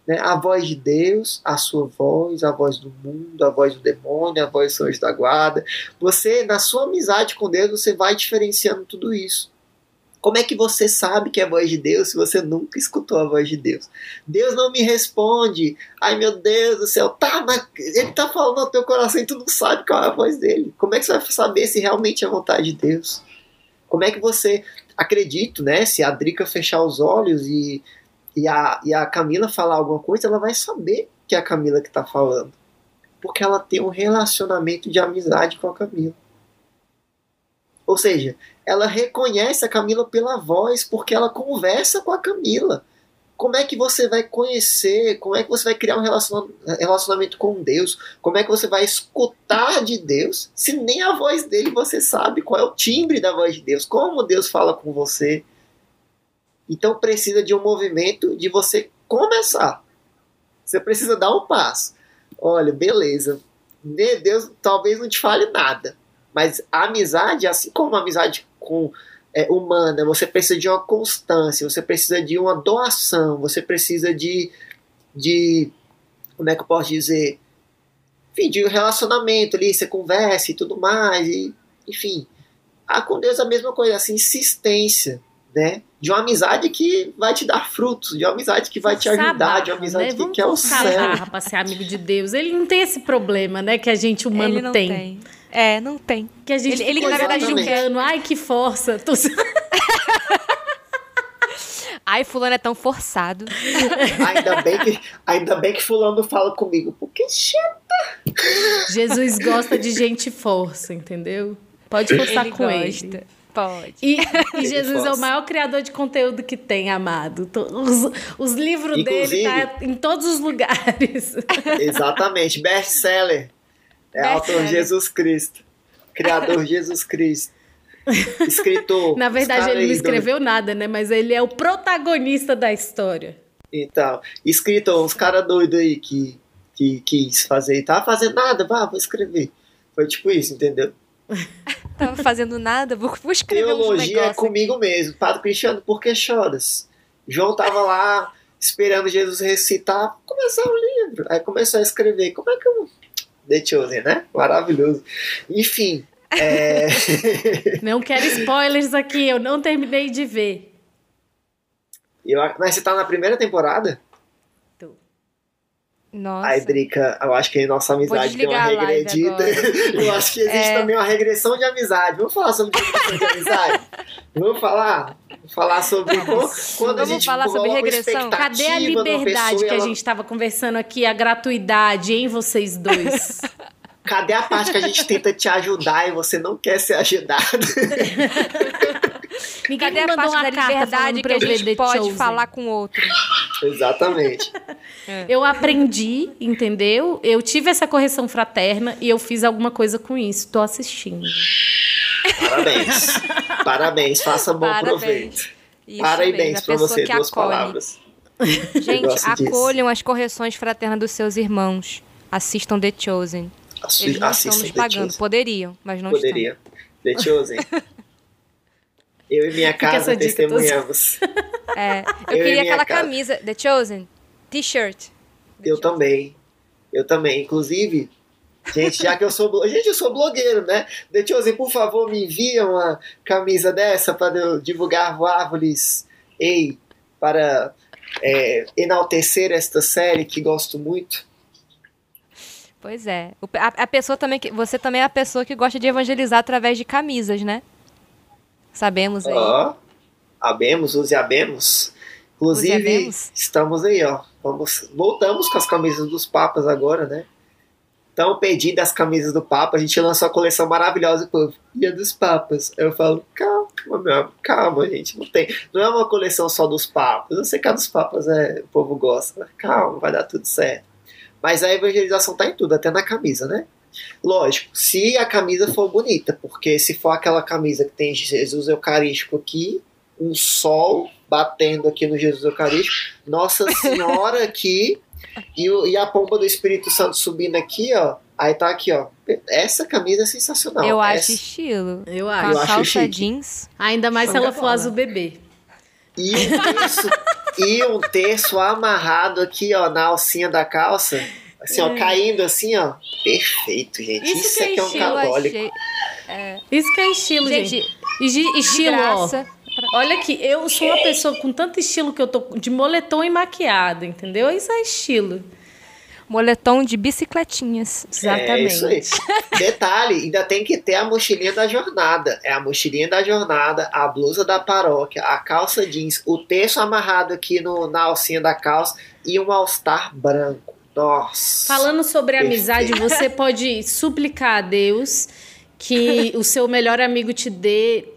Né? A voz de Deus, a sua voz, a voz do mundo, a voz do demônio, a voz do anjo da guarda. Você, na sua amizade com Deus, você vai diferenciando tudo isso. Como é que você sabe que é a voz de Deus se você nunca escutou a voz de Deus? Deus não me responde. Ai meu Deus do céu, tá, mas ele tá falando no teu coração e tu não sabe qual é a voz dele. Como é que você vai saber se realmente é a vontade de Deus? Como é que você, acredito, né? Se a Drica fechar os olhos e, e, a, e a Camila falar alguma coisa, ela vai saber que é a Camila que tá falando. Porque ela tem um relacionamento de amizade com a Camila. Ou seja, ela reconhece a Camila pela voz, porque ela conversa com a Camila. Como é que você vai conhecer? Como é que você vai criar um relacionamento com Deus? Como é que você vai escutar de Deus se nem a voz dele você sabe qual é o timbre da voz de Deus? Como Deus fala com você? Então precisa de um movimento de você começar. Você precisa dar um passo. Olha, beleza. Deus talvez não te fale nada, mas a amizade, assim como a amizade com é, humana, você precisa de uma constância, você precisa de uma doação, você precisa de, de como é que eu posso dizer, enfim, de um relacionamento ali, você conversa e tudo mais, e, enfim. Ah, com Deus a mesma coisa, assim, insistência, né? De uma amizade que vai te dar frutos, de uma amizade que vai te ajudar, de uma amizade né? que, que é o céu. Barra pra ser amigo de Deus. Ele não tem esse problema, né, que a gente humano tem. tem. É, não tem. Que a gente ele, ele na verdade julgando, ai que força. Tô... Ai, fulano é tão forçado. ainda, bem que, ainda bem que fulano fala comigo, porque chata. Jesus gosta de gente força, entendeu? Pode forçar ele com gosta. ele. Pode. E, e Jesus é o maior criador de conteúdo que tem, amado. Os, os livros Inclusive, dele tá em todos os lugares. Exatamente, best-seller. É autor Jesus Cristo. Criador Jesus Cristo. Escritor. Na verdade, ele não escreveu nada, né? Mas ele é o protagonista da história. Então, escritor, uns caras doidos aí que, que quis fazer. Tava fazendo nada, vá, vou escrever. Foi tipo isso, entendeu? Tava fazendo nada, vou, vou escrever Teologia é comigo aqui. mesmo. Padre Cristiano, por que choras? João tava lá esperando Jesus recitar, começar o livro. Aí começou a escrever. Como é que eu The Chosen, né? Maravilhoso. Enfim. É... não quero spoilers aqui, eu não terminei de ver. Eu, mas você tá na primeira temporada? Nossa. Aí, Drica, eu acho que a nossa amizade tem uma regredida. eu acho que existe é... também uma regressão de amizade. Vamos falar sobre regressão de amizade? Vamos falar? falar sobre quando a gente falar sobre regressão. Cadê a liberdade que a gente estava conversando aqui, a gratuidade em vocês dois? Cadê a parte que a gente tenta te ajudar e você não quer ser ajudado? Ninguém Cadê a parte da liberdade que a gente pode chosen. falar com o outro? Exatamente. É. Eu aprendi, entendeu? Eu tive essa correção fraterna e eu fiz alguma coisa com isso. Tô assistindo. Parabéns. Parabéns, faça bom Parabéns. proveito. Isso Parabéns para você, duas acolhe. palavras. Gente, acolham as correções fraternas dos seus irmãos. Assistam The Chosen. Assi Eles não estão nos pagando. Chosen. Poderiam, mas não Poderia. estão. The Chosen. Eu e minha casa testemunhamos. É, eu, eu queria aquela casa. camisa, The Chosen, t-shirt. Eu Chosen. também. Eu também. Inclusive, Gente, já que eu sou blo- gente, eu sou blogueiro, né? Detiozinho, por favor, me envia uma camisa dessa para eu divulgar árvores, ei, para é, enaltecer esta série que gosto muito. Pois é. A, a pessoa também que. Você também é a pessoa que gosta de evangelizar através de camisas, né? Sabemos aí. Ó, abemos, use abemos. Inclusive, Use abemos. estamos aí, ó. Vamos, voltamos com as camisas dos papas agora, né? Tão pedidas as camisas do Papa, a gente lançou a coleção maravilhosa, povo. Dia dos Papas. Eu falo, calma, meu, amor, calma, gente. Não tem. Não é uma coleção só dos papas. Eu sei que a dos papas é, o povo gosta, mas calma, vai dar tudo certo. Mas a evangelização tá em tudo, até na camisa, né? Lógico, se a camisa for bonita, porque se for aquela camisa que tem Jesus Eucarístico aqui, um sol batendo aqui no Jesus Eucarístico, Nossa Senhora aqui e, e a pomba do Espírito Santo subindo aqui, ó. Aí tá aqui, ó. Essa camisa é sensacional. eu acho Essa- estilo. Eu Com acho. Eu a acho calça chique. jeans. Ainda mais se ela for azul bebê. E terço, e um terço amarrado aqui, ó, na alcinha da calça. Assim, ó, caindo assim, ó. Perfeito, gente. Isso Isso, que é aqui é um católico. achei. Isso que é estilo, gente. Gente, E estilo, ó. Olha aqui, eu sou uma pessoa com tanto estilo que eu tô de moletom e maquiada, entendeu? Isso é estilo. Moletom de bicicletinhas. É isso aí. Exatamente. Detalhe, ainda tem que ter a mochilinha da jornada. É a mochilinha da jornada, a blusa da paróquia, a calça jeans, o terço amarrado aqui no, na alcinha da calça e um all-star branco. Nossa. Falando sobre Perfeito. amizade, você pode suplicar a Deus que o seu melhor amigo te dê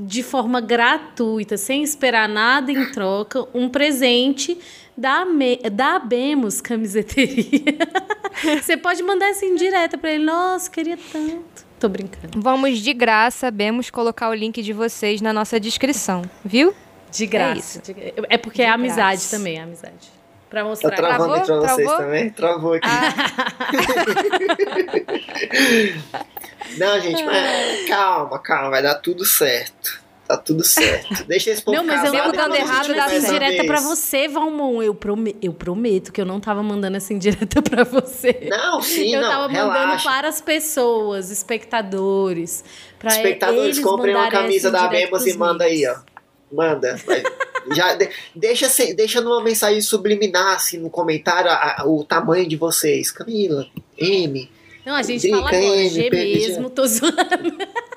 de forma gratuita, sem esperar nada em troca, um presente da, Ame- da Abemos Camiseteria. Você pode mandar essa indireta pra ele. Nossa, queria tanto. Tô brincando. Vamos de graça, sabemos colocar o link de vocês na nossa descrição, viu? De graça. De- É, porque é De amizade graça. também, é amizade. Pra Tá mostrar. travando aí pra Travou? vocês Travou? também? Travou aqui. Não, gente, mas calma, calma, vai dar tudo certo. Tá tudo certo. Deixa esse povo Não, mas eu não tava dando errado, mandando certo. indireta pra você, Valmon. Eu, prome- eu prometo que eu não tava mandando essa indireta pra você. Não, sim, eu não, tava mandando relaxa. para as pessoas, espectadores. Pra Espectadores, eles comprem uma camisa da Bemos e manda aí, ó. Manda. Vai. Já de- deixa, deixa numa mensagem subliminar, assim, no comentário, a- a- o tamanho de vocês. Camila, M. Não, a gente Drica, fala agora, M, G mesmo, tô zoando.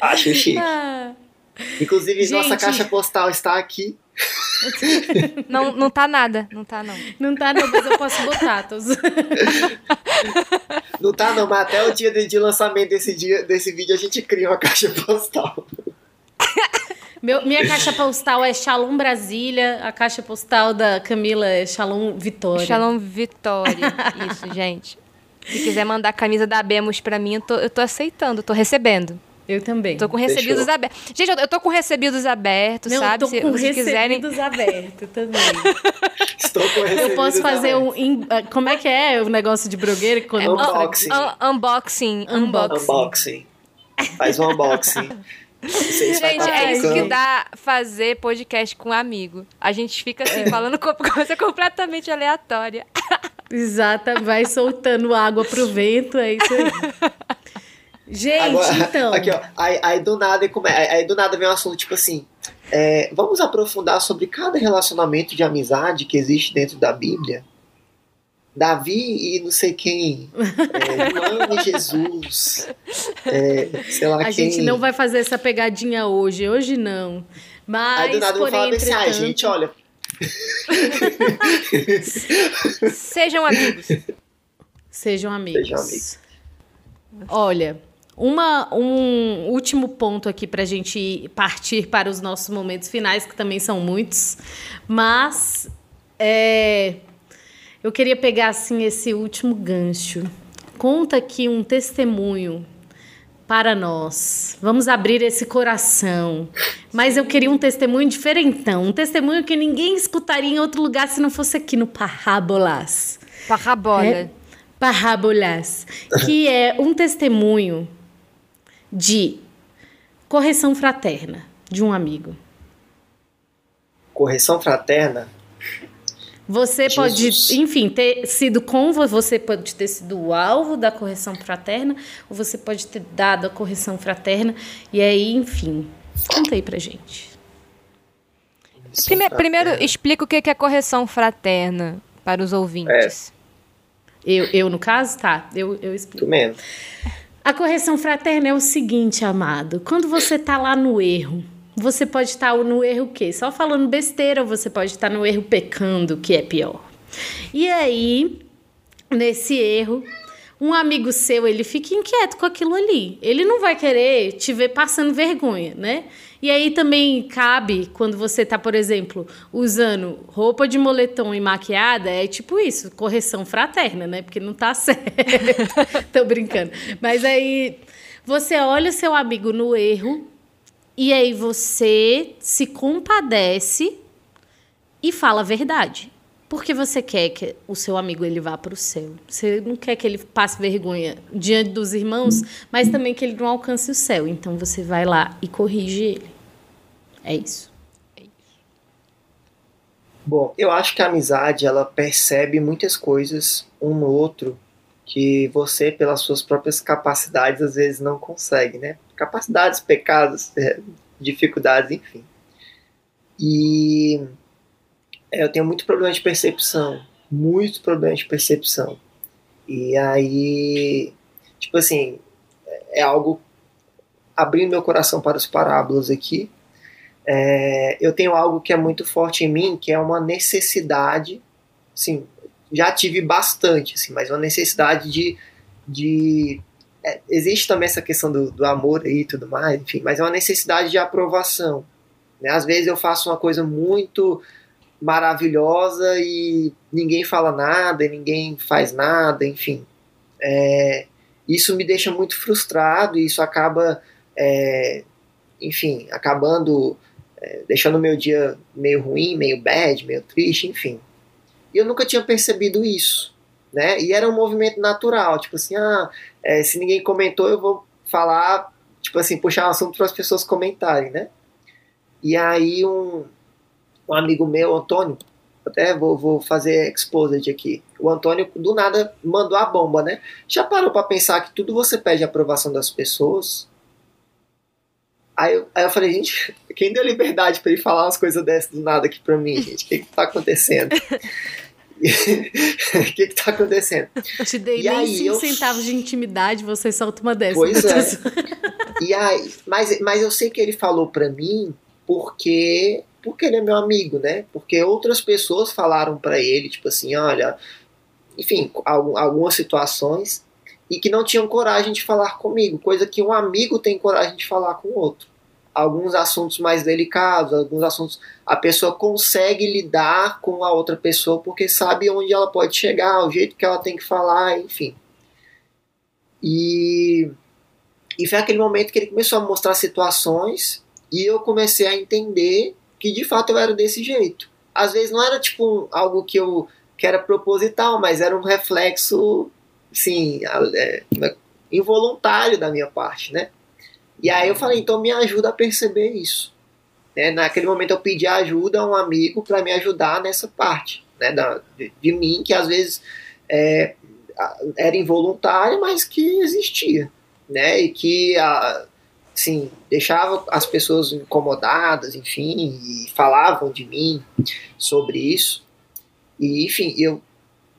Acho chique. Ah, Inclusive, nossa Gente. caixa postal está aqui. Não, não tá nada, não tá não. Não tá, não, mas eu posso botar. Tô. Não tá, não, mas até o dia de, de lançamento desse, dia, desse vídeo a gente cria uma caixa postal. Meu- minha caixa postal é Shalom Brasília, a caixa postal da Camila é Shalom Vitória. Shalom Vitória. Isso, gente. Se quiser mandar a camisa da Abemos pra mim, eu tô, eu tô aceitando, tô recebendo. Eu também. Tô com recebidos Fechou. abertos. Gente, eu, eu tô com recebidos abertos, Não, sabe? tô Se com vocês quiserem. recebidos abertos também. Estou com Eu recebidos posso fazer também. um. in- ah, Como é que é o negócio de blogueiro? Quando É mostra- unboxing. Un- unboxing. Unboxing. Unboxing. Faz um unboxing. Vocês Gente, é isso que dá fazer podcast com um amigo. A gente fica assim, falando co- coisa completamente aleatória. Exata, vai soltando água pro vento, é isso aí. Gente, Agora, então. Aqui, ó. Aí, aí do nada come- aí, do nada vem um assunto tipo assim. é, vamos aprofundar sobre cada relacionamento de amizade que existe dentro da Bíblia. Davi e não sei quem. É, Jesus. É, sei lá A quem. gente não vai fazer essa pegadinha hoje, hoje não. Mas, Aí do nada eu vou porém, falar assim, ah, gente, olha. Sejam amigos. Sejam amigos. Sejam amigos. Olha, uma, um último ponto aqui para a gente partir para os nossos momentos finais, que também são muitos. Mas é, eu queria pegar assim esse último gancho. Conta aqui um testemunho para nós. Vamos abrir esse coração. Mas eu queria um testemunho diferentão, um testemunho que ninguém escutaria em outro lugar se não fosse aqui no Parrábolas. Parrabola. É, Parábolas, que é um testemunho de correção fraterna de um amigo. Correção fraterna. Você Jesus. pode, enfim, ter sido com você pode ter sido o alvo da correção fraterna, ou você pode ter dado a correção fraterna. E aí, enfim, conta aí pra gente. Primeiro, primeiro explica o que é correção fraterna para os ouvintes. É. Eu, eu, no caso, tá, eu, eu explico. Tu mesmo. A correção fraterna é o seguinte, amado. Quando você tá lá no erro, você pode estar no erro o quê? Só falando besteira, ou você pode estar no erro pecando, que é pior. E aí, nesse erro, um amigo seu, ele fica inquieto com aquilo ali. Ele não vai querer te ver passando vergonha, né? E aí também cabe quando você tá, por exemplo, usando roupa de moletom e maquiada, é tipo isso, correção fraterna, né? Porque não tá certo. Tô brincando. Mas aí você olha seu amigo no erro e aí você se compadece e fala a verdade. Porque você quer que o seu amigo ele vá para o céu. Você não quer que ele passe vergonha diante dos irmãos, mas também que ele não alcance o céu. Então você vai lá e corrige ele. É isso. É isso. Bom, eu acho que a amizade ela percebe muitas coisas um no outro que você, pelas suas próprias capacidades, às vezes não consegue, né? Capacidades, pecados, dificuldades, enfim. E eu tenho muito problema de percepção, muito problema de percepção. E aí, tipo assim, é algo abrindo meu coração para os parábolas aqui. É, eu tenho algo que é muito forte em mim, que é uma necessidade, assim, já tive bastante, assim, mas uma necessidade de, de é, existe também essa questão do, do amor aí e tudo mais, enfim, mas é uma necessidade de aprovação. Né? Às vezes eu faço uma coisa muito maravilhosa e ninguém fala nada, ninguém faz nada, enfim. É, isso me deixa muito frustrado e isso acaba, é, enfim, acabando, é, deixando o meu dia meio ruim, meio bad, meio triste, enfim. E eu nunca tinha percebido isso, né? E era um movimento natural, tipo assim, ah, é, se ninguém comentou, eu vou falar, tipo assim, puxar um assunto para as pessoas comentarem, né? E aí um, um amigo meu, Antônio, até vou, vou fazer exposed aqui. O Antônio do nada mandou a bomba, né? Já parou para pensar que tudo você pede aprovação das pessoas? Aí eu, aí eu falei, gente, quem deu liberdade para ele falar umas coisas dessas do nada aqui para mim, gente? O que, que tá acontecendo? O que, que tá acontecendo? Eu te dei e nem 5 eu... centavos de intimidade, você solta uma dessas. Pois é. e aí, mas, mas eu sei que ele falou para mim porque porque ele é meu amigo, né? Porque outras pessoas falaram para ele, tipo assim, olha, enfim, algumas situações e que não tinham coragem de falar comigo, coisa que um amigo tem coragem de falar com o outro. Alguns assuntos mais delicados, alguns assuntos a pessoa consegue lidar com a outra pessoa porque sabe onde ela pode chegar, o jeito que ela tem que falar, enfim. E, e foi aquele momento que ele começou a mostrar situações e eu comecei a entender que de fato eu era desse jeito. Às vezes não era tipo algo que eu que era proposital, mas era um reflexo, sim, é, involuntário da minha parte, né? E aí eu falei, então me ajuda a perceber isso. Né? Naquele momento eu pedi ajuda a um amigo para me ajudar nessa parte, né? Da, de, de mim que às vezes é, era involuntário, mas que existia, né? E que a, sim, deixava as pessoas incomodadas, enfim, e falavam de mim sobre isso. E, enfim, eu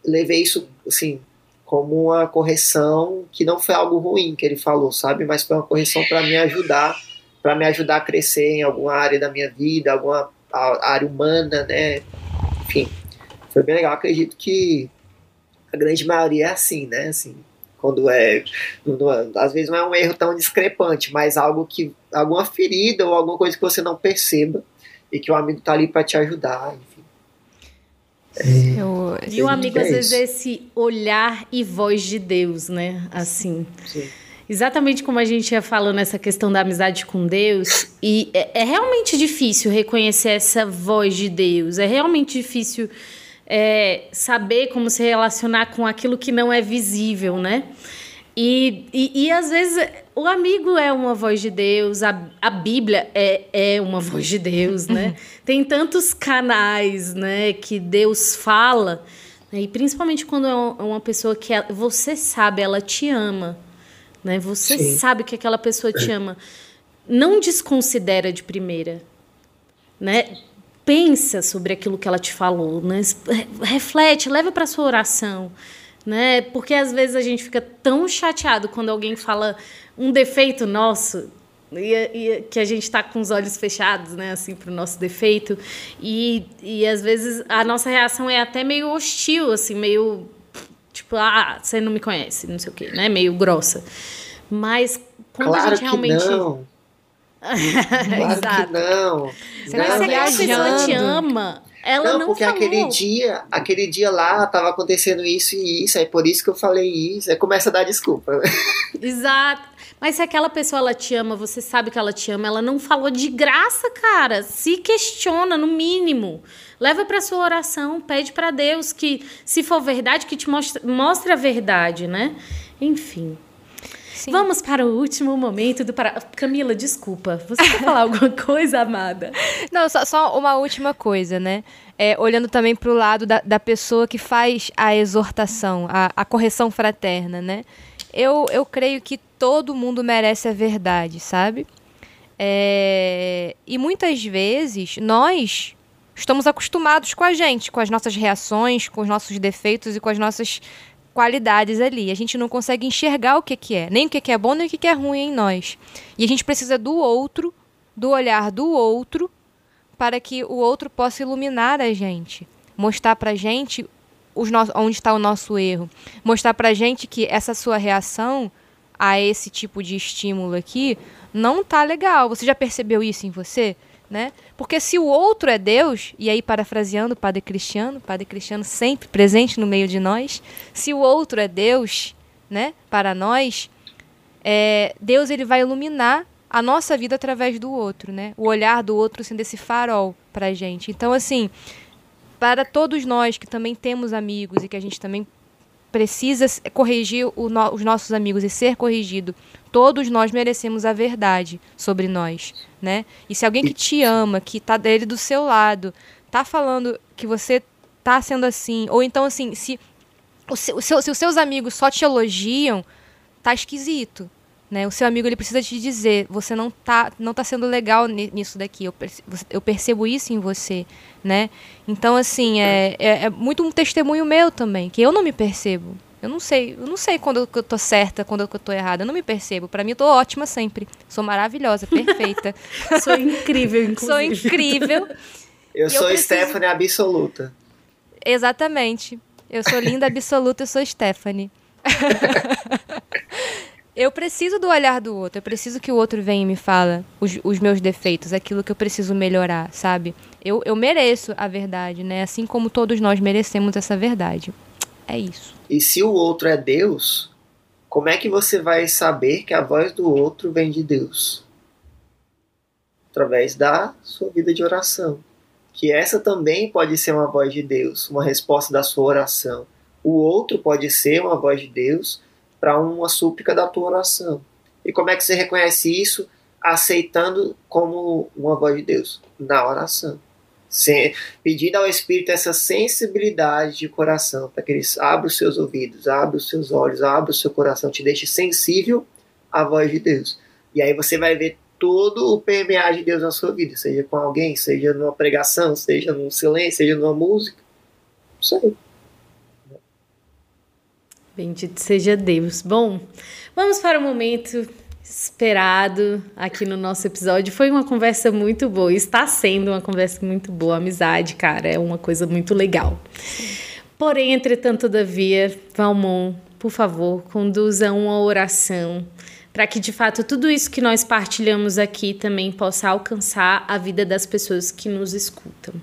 levei isso, assim, como uma correção que não foi algo ruim que ele falou, sabe? Mas foi uma correção para me ajudar, para me ajudar a crescer em alguma área da minha vida, alguma área humana, né? Enfim, foi bem legal. Acredito que a grande maioria é assim, né? Assim, quando é, às vezes não é um erro tão discrepante, mas algo que alguma ferida ou alguma coisa que você não perceba e que o amigo tá ali para te ajudar, enfim. É, Eu, e o amigo, é às vezes, é esse olhar e voz de Deus, né? Assim. Sim. Exatamente como a gente ia falando essa questão da amizade com Deus, e é, é realmente difícil reconhecer essa voz de Deus, é realmente difícil é, saber como se relacionar com aquilo que não é visível, né? E, e, e, às vezes o amigo é uma voz de Deus, a, a Bíblia é, é uma voz de Deus, né? Tem tantos canais, né, que Deus fala, né? e principalmente quando é uma pessoa que ela, você sabe, ela te ama, né? Você Sim. sabe que aquela pessoa te ama. Não desconsidera de primeira, né? Pensa sobre aquilo que ela te falou, né? Reflete, leva para sua oração né? Porque às vezes a gente fica tão chateado quando alguém fala um defeito nosso e, e, que a gente está com os olhos fechados, né, assim, para o nosso defeito e, e às vezes a nossa reação é até meio hostil, assim, meio tipo, ah, você não me conhece, não sei o quê, né, meio grossa. Mas quando claro a gente realmente não. claro Exato. que não. Você não, não, se a pessoa te ama, ela não, não porque falou. aquele dia, aquele dia lá tava acontecendo isso e isso, é por isso que eu falei isso. Aí começa a dar desculpa. Exato. Mas se aquela pessoa ela te ama, você sabe que ela te ama, ela não falou de graça, cara. Se questiona no mínimo. Leva para sua oração, pede para Deus que se for verdade que te mostre, mostre a verdade, né? Enfim. Sim. Vamos para o último momento do para... Camila, desculpa. Você quer falar alguma coisa, amada? Não, só, só uma última coisa, né? É, olhando também para o lado da, da pessoa que faz a exortação, a, a correção fraterna, né? Eu, eu creio que todo mundo merece a verdade, sabe? É, e muitas vezes nós estamos acostumados com a gente, com as nossas reações, com os nossos defeitos e com as nossas qualidades ali. A gente não consegue enxergar o que, que é, nem o que, que é bom, nem o que, que é ruim em nós. E a gente precisa do outro, do olhar do outro, para que o outro possa iluminar a gente, mostrar para a gente os no... onde está o nosso erro, mostrar para a gente que essa sua reação a esse tipo de estímulo aqui não tá legal. Você já percebeu isso em você? Né? Porque se o outro é Deus, e aí parafraseando o Padre Cristiano, Padre Cristiano sempre presente no meio de nós, se o outro é Deus, né, para nós, é, Deus ele vai iluminar a nossa vida através do outro, né? O olhar do outro sendo esse farol para a gente. Então, assim, para todos nós que também temos amigos e que a gente também precisa corrigir no, os nossos amigos e ser corrigido. Todos nós merecemos a verdade sobre nós, né? E se alguém que te ama, que tá dele do seu lado, tá falando que você tá sendo assim, ou então assim, se, seu, se os seus amigos só te elogiam, tá esquisito, né? O seu amigo ele precisa te dizer, você não tá, não tá sendo legal nisso daqui. Eu, eu percebo isso em você, né? Então assim é, é, é, muito um testemunho meu também, que eu não me percebo. Eu não sei, eu não sei quando eu tô certa, quando eu tô errada. Eu não me percebo. Para mim, eu tô ótima sempre. Sou maravilhosa, perfeita. sou incrível, inclusive. Sou incrível. Eu sou eu preciso... Stephanie absoluta. Exatamente. Eu sou linda absoluta, eu sou Stephanie. eu preciso do olhar do outro. Eu preciso que o outro venha e me fala os, os meus defeitos, aquilo que eu preciso melhorar, sabe? Eu, eu mereço a verdade, né? Assim como todos nós merecemos essa verdade. É isso. E se o outro é Deus, como é que você vai saber que a voz do outro vem de Deus? Através da sua vida de oração. Que essa também pode ser uma voz de Deus, uma resposta da sua oração. O outro pode ser uma voz de Deus para uma súplica da tua oração. E como é que você reconhece isso? Aceitando como uma voz de Deus na oração pedindo ao Espírito essa sensibilidade de coração, para que ele abra os seus ouvidos, abra os seus olhos, abra o seu coração, te deixe sensível à voz de Deus. E aí você vai ver todo o permear de Deus na sua vida, seja com alguém, seja numa pregação, seja num silêncio, seja numa música. Isso aí. Bendito seja Deus. Bom, vamos para o momento esperado aqui no nosso episódio. Foi uma conversa muito boa, está sendo uma conversa muito boa. amizade, cara, é uma coisa muito legal. Porém, entretanto, todavia, Valmon, por favor, conduza uma oração para que de fato tudo isso que nós partilhamos aqui também possa alcançar a vida das pessoas que nos escutam.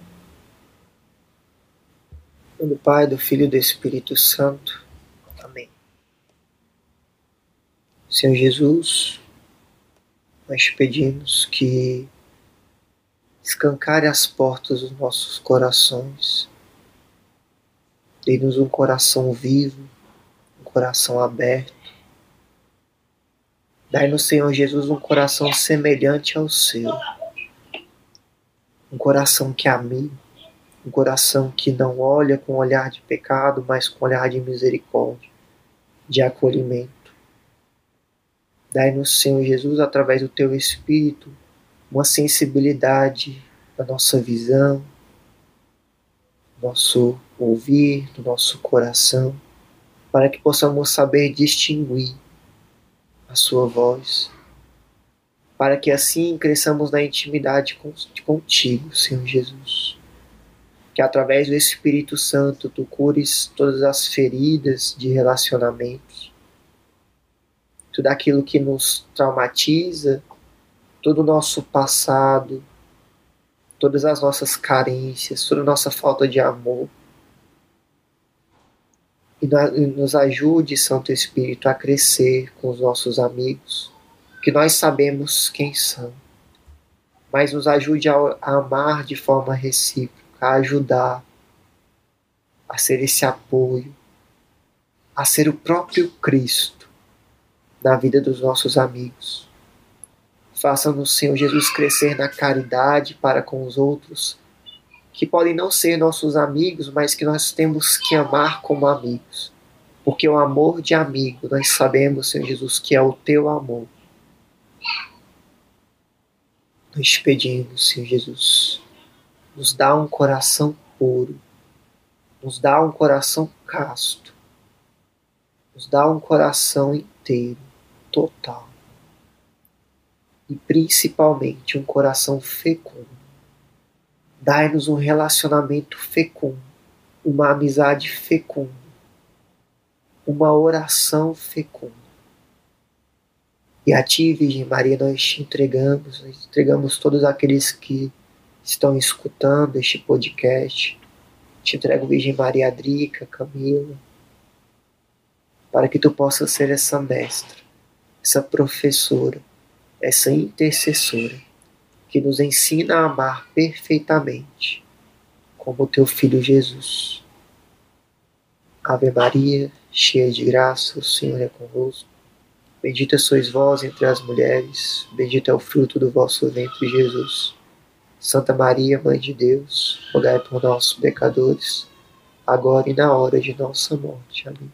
Do Pai, do Filho e do Espírito Santo. Senhor Jesus, nós te pedimos que escancare as portas dos nossos corações, dê-nos um coração vivo, um coração aberto, Dai-nos, Senhor Jesus, um coração semelhante ao seu. Um coração que ame, um coração que não olha com olhar de pecado, mas com olhar de misericórdia, de acolhimento. Dai-nos, Senhor Jesus, através do teu Espírito, uma sensibilidade da nossa visão, nosso ouvir, do nosso coração, para que possamos saber distinguir a Sua voz, para que assim cresçamos na intimidade contigo, Senhor Jesus. Que através do Espírito Santo tu cures todas as feridas de relacionamentos, tudo aquilo que nos traumatiza, todo o nosso passado, todas as nossas carências, toda a nossa falta de amor. E nos ajude, Santo Espírito, a crescer com os nossos amigos, que nós sabemos quem são, mas nos ajude a amar de forma recíproca, a ajudar, a ser esse apoio, a ser o próprio Cristo na vida dos nossos amigos. Faça-nos, Senhor Jesus, crescer na caridade para com os outros, que podem não ser nossos amigos, mas que nós temos que amar como amigos. Porque o amor de amigo, nós sabemos, Senhor Jesus, que é o teu amor. Nós pedimos, Senhor Jesus, nos dá um coração puro, nos dá um coração casto, nos dá um coração inteiro, total e principalmente um coração fecundo. Dai-nos um relacionamento fecundo, uma amizade fecunda, uma oração fecunda. E a Ti, Virgem Maria, nós te entregamos, nós entregamos todos aqueles que estão escutando este podcast. Te entrego, Virgem Maria Adrica, Camila, para que Tu possas ser essa mestra, essa professora, essa intercessora que nos ensina a amar perfeitamente, como teu filho Jesus. Ave Maria, cheia de graça, o Senhor é convosco. Bendita sois vós entre as mulheres, bendito é o fruto do vosso ventre, Jesus. Santa Maria, Mãe de Deus, rogai por nós, pecadores, agora e na hora de nossa morte. Amém.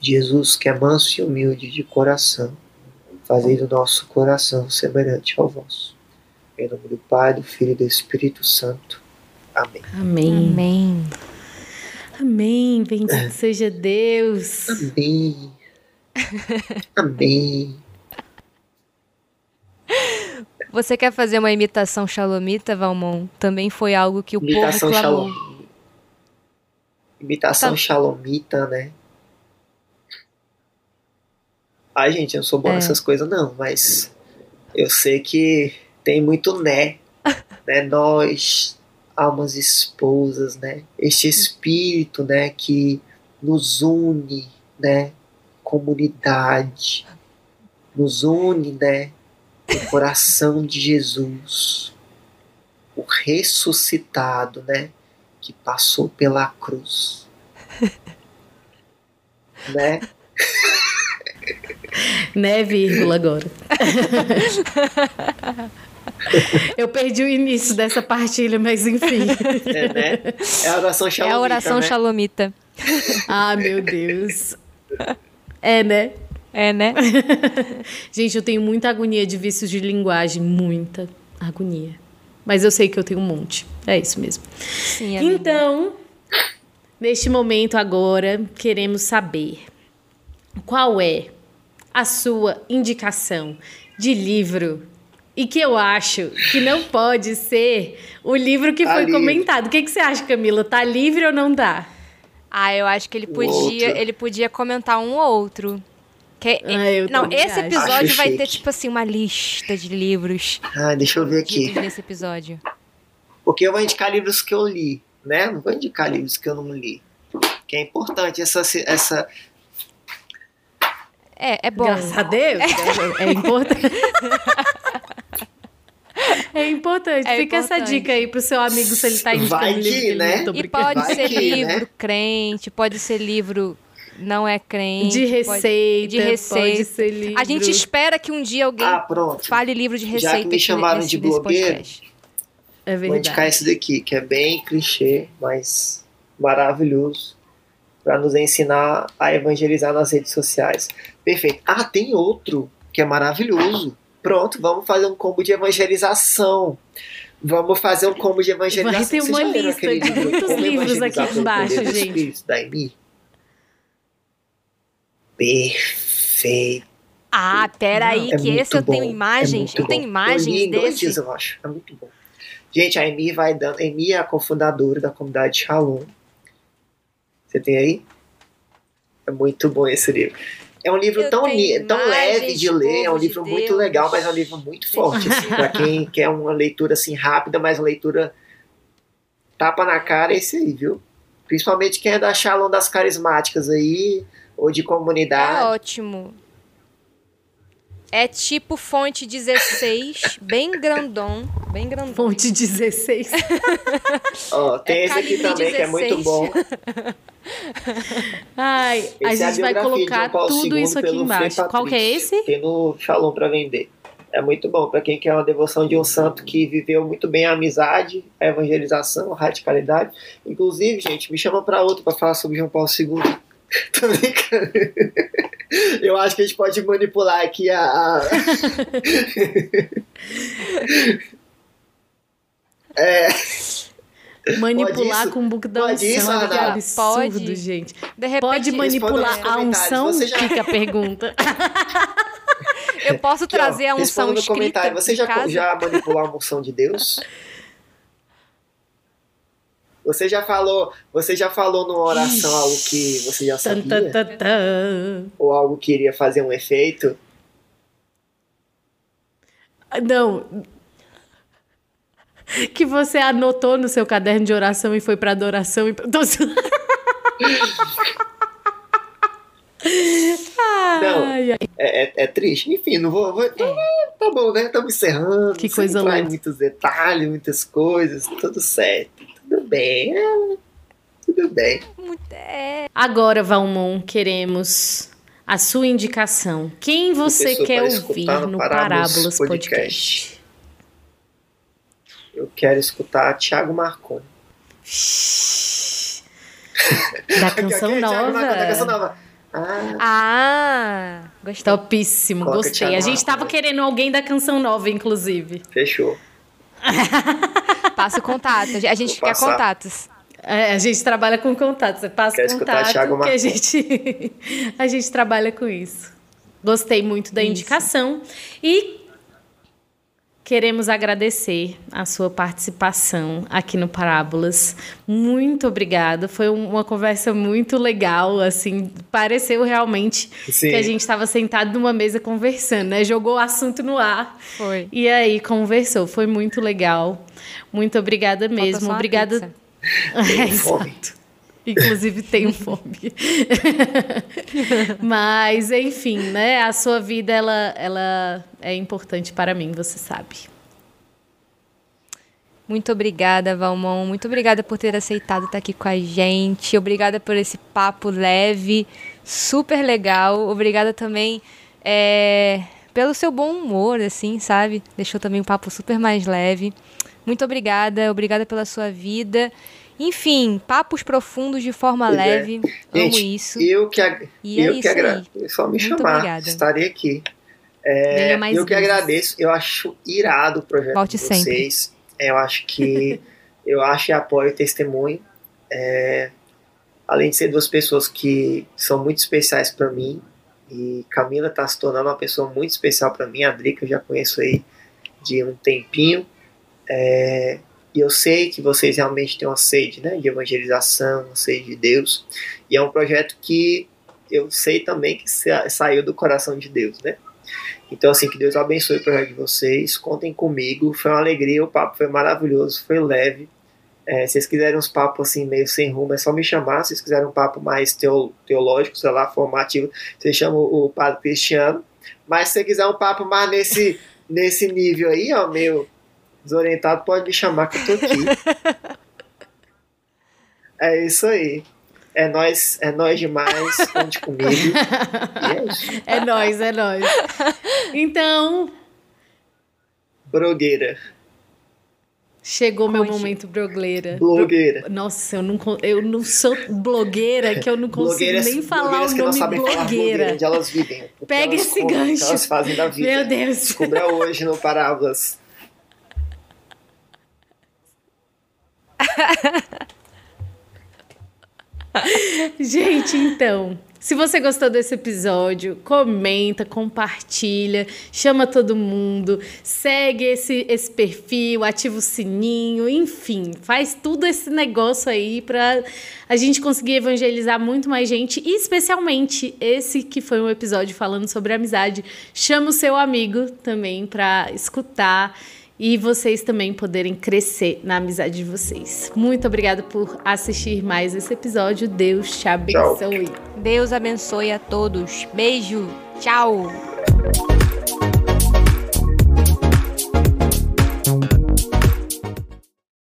Jesus, que é manso e humilde de coração, fazei do nosso coração semelhante ao vosso. Em nome do Pai, do Filho e do Espírito Santo. Amém. Amém. Amém. Amém. Bendito seja Deus. Amém. Amém. Você quer fazer uma imitação xalomita, Valmon? Também foi algo que o Imitação povo clamou. shalom. Imitação Tá. shalomita, né? Ai, gente, eu não sou bom É. nessas coisas, não, mas eu sei que tem muito né, né? Nós, almas esposas, né? Este espírito, né, que nos une, né? Comunidade, nos une, né? O coração de Jesus, o ressuscitado, né? Que passou pela cruz, né? Né, vírgula agora. Eu perdi o início dessa partilha, mas enfim. É, né? É a oração É shalomita, a oração né? xalomita. Ah, meu Deus. É, né? É, né? Gente, eu tenho muita agonia de vícios de linguagem, muita agonia. Mas eu sei que eu tenho um monte. É isso mesmo. Sim, amiga. Então, neste momento agora, queremos saber qual é a sua indicação de livro e que eu acho que não pode ser o livro que Tá foi livre. comentado. O que, que você acha, Camila? Tá livre ou não tá? Ah, eu acho que ele podia, outro. ele podia comentar um ou outro. Que- Ah, eu não, esse episódio Acho vai ter, tipo assim, uma lista de livros Ah, deixa eu ver aqui. nesse episódio. Porque eu vou indicar livros que eu li, né? Não vou indicar livros que eu não li. Que é importante essa. essa É, é bom. Graças a Deus. É, é importante. É importante. É Fica essa importante. dica aí pro seu amigo se ele tá indicando Vai livro que, ele né? E pode Vai ser que, livro né? crente, pode ser livro não é crente. De pode- receita, de receita. pode ser livro. A gente espera que um dia alguém Ah, fale livro de Já receita que me chamaram nesse, de blogueiro. É Vou indicar esse daqui, que é bem clichê, mas maravilhoso, para nos ensinar a evangelizar nas redes sociais. Perfeito. Ah, tem outro que é maravilhoso. Pronto, vamos fazer um combo de evangelização. Vamos fazer um combo de evangelização. Vai ter uma lista de muitos livros aqui embaixo, gente. Espírito, da Amy? Perfeito. Ah, peraí, É que esse eu tenho bom, imagens. é eu tenho bom. imagens eu li em desse. dias, eu acho. É muito bom. Gente, a Amy vai dando. A Amy é a cofundadora da comunidade Shalom. Você tem aí? É muito bom esse livro. É um livro Eu tão, tão leve de ler, é um de livro muito Deus. legal, mas é um livro muito forte. Assim, para quem quer uma leitura assim rápida, mas uma leitura tapa na cara, é esse aí, viu? Principalmente quem é da Shalom das carismáticas aí, ou de É comunidade. ótimo. É tipo fonte 16, bem grandão. Bem grandão. Fonte 16. Ó, tem É esse aqui também, que é muito 16. bom. Ai, a Esse é a gente vai biografia de colocar tudo isso aqui embaixo. Qual que é esse? Tem no Shalom para vender. É muito bom para quem quer uma devoção de um santo que viveu muito bem a amizade, a evangelização, a radicalidade. Inclusive, gente, me chama para outro para falar sobre João Paulo II. Tô brincando. Eu acho que a gente pode manipular aqui a. a- é, Manipular isso? com o book da Pode isso, Ana? absurdo, Pode. gente. De repente, Pode manipular a unção? já- Fica a pergunta. eu posso aqui, ó, trazer a unção escrita comentário. Você já, já manipulou a unção de Deus? Você já falou, você já falou numa oração algo que você já sabia? tan, tan, tan. Ou algo que iria fazer um efeito? Não. Que você anotou no seu caderno de oração e foi pra adoração e. Não. Ai, ai. É, é- é triste? Enfim, não vou. vou tá, tá bom, né? Estamos encerrando. Que coisa louca. muitos detalhes, muitas coisas. Tudo certo. Tudo bem. é, tudo bem. É, Agora, Valmon, queremos a sua indicação. Quem você quer ouvir no Parábolas Parábolas Podcast. Podcast? Eu quero escutar Thiago Marconi. Da canção nova. Marconi, da canção nova. Ah, Ah, gostei. Topíssimo, Coloca gostei. A gente tava Marconi. querendo alguém da canção nova, inclusive. fechou. Passa o contato. A gente Vou quer passar. contatos. É, a gente trabalha com contato. Você passa contato Thiago que a gente, a gente trabalha com isso. Gostei muito da Isso. indicação. E queremos agradecer a sua participação aqui no Parábolas. Muito obrigada. Foi um- uma conversa muito legal, assim, pareceu realmente Sim. que a gente estava sentado numa mesa conversando, né? Jogou o assunto no ar. Foi. E aí conversou, foi muito legal. Muito obrigada mesmo. Obrigada. É, exato. Inclusive tenho fome. Mas, enfim, né? A sua vida ela, ela é importante para mim, você sabe. Muito obrigada, Valmon. Muito obrigada por ter aceitado estar aqui com a gente. Obrigada por esse papo leve, super legal. Obrigada também é, pelo seu bom humor, assim, sabe? Deixou também o papo super mais leve. Muito obrigada. Obrigada pela sua vida. Enfim, papos profundos de forma Pois é. leve. Amo Gente, isso. eu que, ag- E é eu que isso aí. agradeço. É só me Muito chamar. obrigada. Estarei aqui. Mais eu que vezes. agradeço. Eu acho irado o projeto Volte de vocês. Eu acho que eu acho e apoio o testemunho. É, além de ser duas pessoas que são muito especiais para mim. E Camila está se tornando uma pessoa muito especial para mim. A Drica eu já conheço aí de um tempinho. É, e eu sei que vocês realmente têm uma sede né, de evangelização, uma sede de Deus. E é um projeto que eu sei também que sa- saiu do coração de Deus, né? Então, assim, que Deus abençoe o projeto de vocês. Contem comigo. Foi uma alegria, o papo foi maravilhoso, foi leve. É, se vocês quiserem uns papos assim, meio sem rumo, é só me chamar. Se vocês quiserem um papo mais teo, teológico, sei lá, formativo, vocês chamam o Padre Cristiano. Mas se você quiser um papo mais nesse, nesse nível aí, ó, meio desorientado, pode me chamar que eu tô aqui. é isso aí. É nós, é nós demais, conte comigo. É. É nós, é nós. Então, Brogueira. chegou meu momento blogueira. Blogueira. Nossa, eu não, eu não sou blogueira, que eu não consigo Blogueiras, nem falar o que não nome sabem falar blogueira, onde elas vivem. Pega elas esse gancho. elas fazem da vida. Meu Deus. Descubra hoje no Parábolas. Gente, então, se você gostou desse episódio, comenta, compartilha, chama todo mundo, segue esse, esse perfil, ativa o sininho, enfim, faz tudo esse negócio aí pra a gente conseguir evangelizar muito mais gente e especialmente esse que foi um episódio falando sobre amizade. Chama o seu amigo também pra escutar e vocês também poderem crescer na amizade de vocês. Muito obrigada por assistir mais esse episódio. Deus te abençoe. Deus abençoe a todos. Beijo. Tchau.